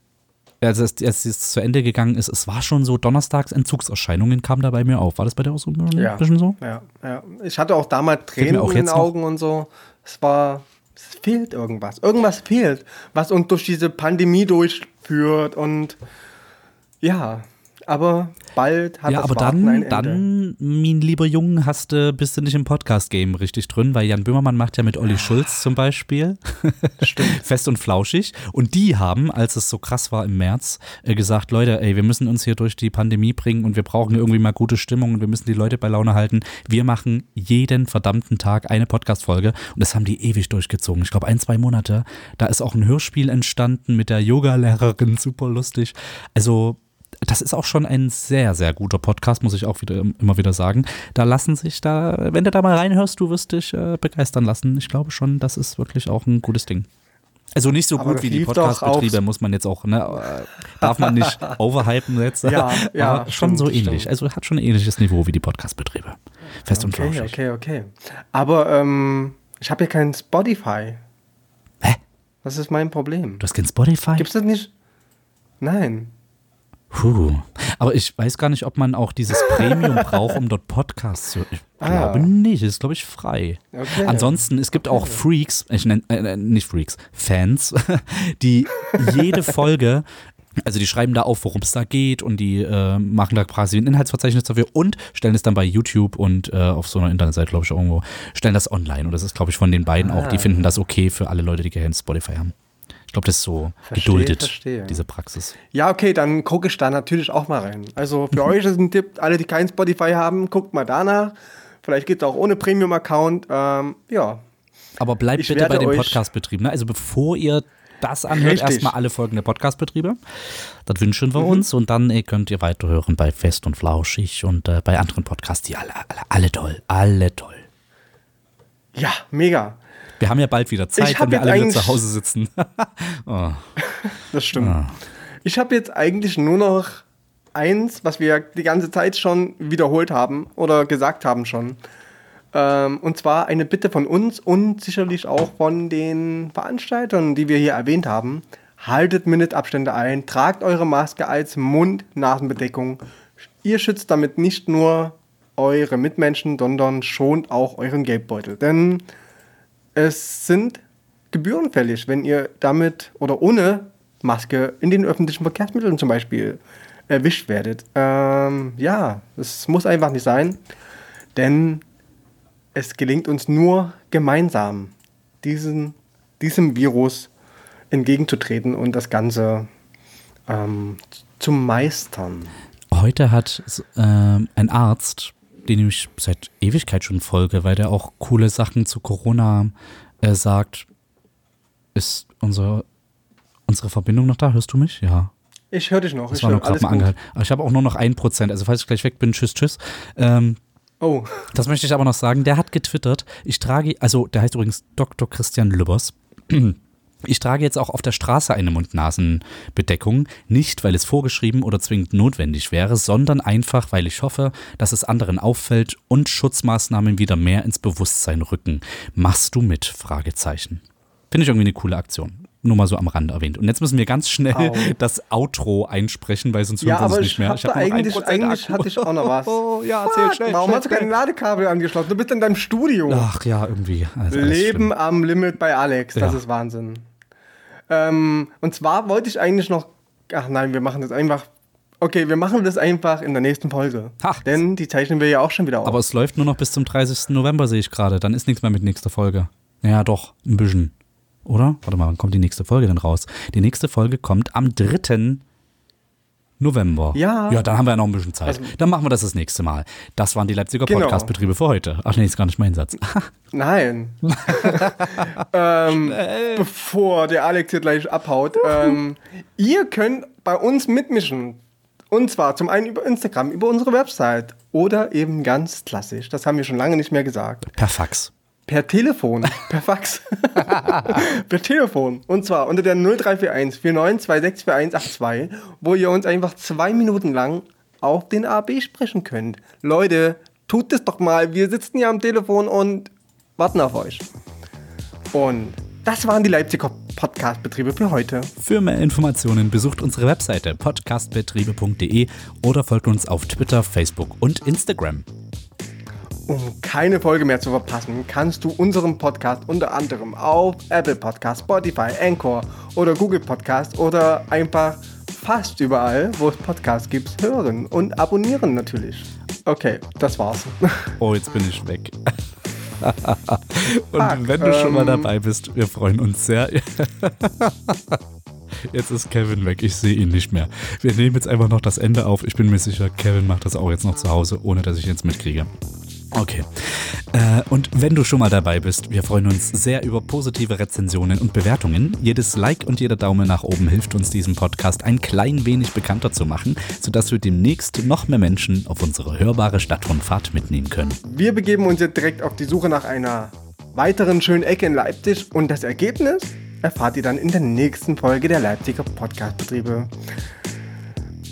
als es, als es zu Ende gegangen ist, es war schon so, donnerstags Entzugserscheinungen kamen da bei mir auf. War das bei der auch so ein ja, bisschen so? Ja, ja. Ich hatte auch damals Tränen in den Augen noch. und so. Es war, es fehlt irgendwas. Irgendwas fehlt, was uns durch diese Pandemie durchführt und ja, aber bald hat ja, das aber Warten dann, dann, mein lieber Junge, hast du, bist du nicht im Podcast-Game richtig drin, weil Jan Böhmermann macht ja mit Olli Schulz zum Beispiel fest und flauschig. Und die haben, als es so krass war im März, äh, gesagt, Leute, ey, wir müssen uns hier durch die Pandemie bringen und wir brauchen irgendwie mal gute Stimmung und wir müssen die Leute bei Laune halten. Wir machen jeden verdammten Tag eine Podcast-Folge und das haben die ewig durchgezogen. Ich glaube, ein, zwei Monate. Da ist auch ein Hörspiel entstanden mit der Yoga-Lehrerin, super lustig. Also das ist auch schon ein sehr, sehr guter Podcast, muss ich auch wieder, immer wieder sagen. Da lassen sich da, wenn du da mal reinhörst, du wirst dich äh, begeistern lassen. Ich glaube schon, das ist wirklich auch ein gutes Ding. Also nicht so Aber gut wie die Podcast-Betriebe, muss man jetzt auch, ne, äh, darf man nicht overhypen jetzt. Ja, ja. Aber schon so ähnlich. Stimmt. Also hat schon ein ähnliches Niveau wie die Podcast-Betriebe. Fest okay, und flauschig. Okay, okay, Aber ähm, ich habe ja kein Spotify. Hä? Was ist mein Problem? Du hast kein Spotify? Gibt's das nicht? Nein. Puh. Aber ich weiß gar nicht, ob man auch dieses Premium braucht, um dort Podcasts zu. Ich ah. glaube nicht. Ist, glaube ich, frei. Okay. Ansonsten, es gibt auch Freaks, ich nenne äh, nicht Freaks, Fans, die jede Folge also die schreiben da auf, worum es da geht und die äh, machen da quasi ein Inhaltsverzeichnis dafür und stellen es dann bei YouTube und äh, auf so einer Internetseite, glaube ich, irgendwo, stellen das online. Und das ist, glaube ich, von den beiden ah. auch. Die finden das okay für alle Leute, die gerne Spotify haben. Ich glaube, das ist so verstehe, geduldet, verstehe. diese Praxis. Ja, okay, dann gucke ich da natürlich auch mal rein. Also für euch ist ein Tipp, alle, die kein Spotify haben, guckt mal danach. Vielleicht geht es auch ohne Premium-Account. Ähm, ja. Aber bleibt ich bitte bei dem Podcast-Betrieb. Ne? Also bevor ihr das anhört, erstmal alle Folgen der Podcastbetriebe. Das wünschen wir Mhm. uns und dann äh, könnt ihr weiterhören bei Fest und Flauschig und äh, bei anderen Podcasts, die alle, alle, alle toll, alle toll. Ja, mega. Wir haben ja bald wieder Zeit, wenn wir alle wieder zu Hause sitzen. oh. Das stimmt. Ah. Ich habe jetzt eigentlich nur noch eins, was wir die ganze Zeit schon wiederholt haben oder gesagt haben schon. Ähm, und zwar eine Bitte von uns und sicherlich auch von den Veranstaltern, die wir hier erwähnt haben. Haltet Minutabstände ein, tragt eure Maske als Mund-Nasenbedeckung. Ihr schützt damit nicht nur eure Mitmenschen, sondern schont auch euren Geldbeutel. Denn es sind Gebühren fällig, wenn ihr damit oder ohne Maske in den öffentlichen Verkehrsmitteln zum Beispiel erwischt werdet. Ähm, ja, es muss einfach nicht sein, denn es gelingt uns nur gemeinsam, diesen, diesem Virus entgegenzutreten und das Ganze ähm, zu meistern. Heute hat ähm, ein Arzt, den ich seit Ewigkeit schon folge, weil der auch coole Sachen zu Corona äh, sagt, ist unsere, unsere Verbindung noch da? Hörst du mich? Ja. Ich höre dich noch. Das ich war nur gerade alles mal angehalten. Aber ich habe auch nur noch ein Prozent. Also falls ich gleich weg bin, tschüss, tschüss. Ähm, Oh, das möchte ich aber noch sagen. Der hat getwittert, ich trage, also der heißt übrigens Dr. Christian Lübbers. Ich trage jetzt auch auf der Straße eine Mund-Nasen-Bedeckung, nicht weil es vorgeschrieben oder zwingend notwendig wäre, sondern einfach, weil ich hoffe, dass es anderen auffällt und Schutzmaßnahmen wieder mehr ins Bewusstsein rücken. Machst du mit? Fragezeichen. Finde ich irgendwie eine coole Aktion. Nur mal so am Rand erwähnt. Und jetzt müssen wir ganz schnell Au. das Outro einsprechen, weil sonst hören ja, wir uns aber nicht ich mehr. hatte nur noch eigentlich, 1% eigentlich hatte ich auch noch was. Oh, ja, erzähl Fuck, schnell. Warum schnell, hast du kein. Ladekabel angeschlossen? Du bist in deinem Studio. Ach ja, irgendwie. Also Leben am Limit bei Alex, das Ja. ist Wahnsinn. Ähm, und zwar wollte ich eigentlich noch. Ach nein, wir machen das einfach. Okay, wir machen das einfach in der nächsten Folge. Ach. Denn die zeichnen wir ja auch schon wieder auf. Aber es läuft nur noch bis zum 30. November, sehe ich gerade. Dann ist nichts mehr mit nächster Folge. Ja, doch, ein bisschen. Oder? Warte mal, wann kommt die nächste Folge denn raus? Die nächste Folge kommt am 3. November. Ja. Ja, dann haben wir ja noch ein bisschen Zeit. Also- dann machen wir das das nächste Mal. Das waren die Leipziger Genau. Podcastbetriebe für heute. Ach nee, ist gar nicht mein Satz. Nein. ähm, bevor der Alex hier gleich abhaut. Ähm, ihr könnt bei uns mitmischen. Und zwar zum einen über Instagram, über unsere Website oder eben ganz klassisch. Das haben wir schon lange nicht mehr gesagt. Per Fax. Per Telefon, per Fax. per Telefon. Und zwar unter der 0341 49264182, wo ihr uns einfach zwei Minuten lang auf den AB sprechen könnt. Leute, tut das doch mal. Wir sitzen hier am Telefon und warten auf euch. Und das waren die Leipziger Podcast-Betriebe für heute. Für mehr Informationen besucht unsere Webseite podcastbetriebe.de oder folgt uns auf Twitter, Facebook und Instagram. Um keine Folge mehr zu verpassen, kannst du unseren Podcast unter anderem auf Apple Podcast, Spotify, Anchor oder Google Podcast oder einfach fast überall, wo es Podcasts gibt, hören und abonnieren natürlich. Okay, das war's. Oh, jetzt bin ich weg. Und Fuck, wenn du schon mal ähm. dabei bist, wir freuen uns sehr. Jetzt ist Kevin weg, ich sehe ihn nicht mehr. Wir nehmen jetzt einfach noch das Ende auf. Ich bin mir sicher, Kevin macht das auch jetzt noch zu Hause, ohne dass ich jetzt mitkriege. Okay. Äh, und wenn du schon mal dabei bist, wir freuen uns sehr über positive Rezensionen und Bewertungen. Jedes Like und jeder Daumen nach oben hilft uns, diesen Podcast ein klein wenig bekannter zu machen, sodass wir demnächst noch mehr Menschen auf unsere hörbare Stadtrundfahrt mitnehmen können. Wir begeben uns jetzt direkt auf die Suche nach einer weiteren schönen Ecke in Leipzig und das Ergebnis erfahrt ihr dann in der nächsten Folge der Leipziger Podcast-Betriebe.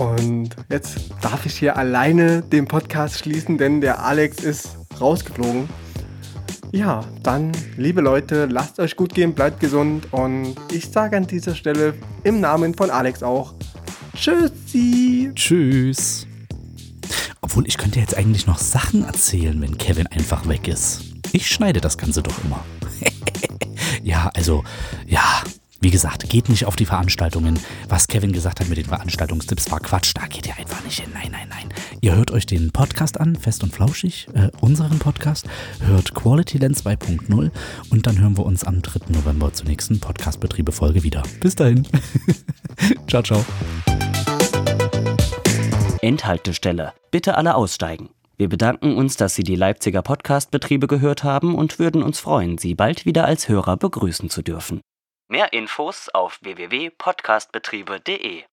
Und jetzt darf ich hier alleine den Podcast schließen, denn der Alex ist rausgeflogen. Ja, dann, liebe Leute, lasst euch gut gehen, bleibt gesund und ich sage an dieser Stelle im Namen von Alex auch Tschüssi! Tschüss. Obwohl, ich könnte jetzt eigentlich noch Sachen erzählen, wenn Kevin einfach weg ist. Ich schneide das Ganze doch immer. ja, also, ja, wie gesagt, geht nicht auf die Veranstaltungen. Was Kevin gesagt hat mit den Veranstaltungstipps war Quatsch. Da geht ihr einfach nicht hin. Nein, nein, nein. Ihr hört euch den Podcast an, fest und flauschig, äh, unseren Podcast. Hört Quality Lens 2.0 und dann hören wir uns am 3. November zur nächsten Podcast-Betriebe-Folge wieder. Bis dahin. ciao, ciao. Endhaltestelle. Bitte alle aussteigen. Wir bedanken uns, dass Sie die Leipziger Podcastbetriebe gehört haben und würden uns freuen, Sie bald wieder als Hörer begrüßen zu dürfen. Mehr Infos auf www.podcastbetriebe.de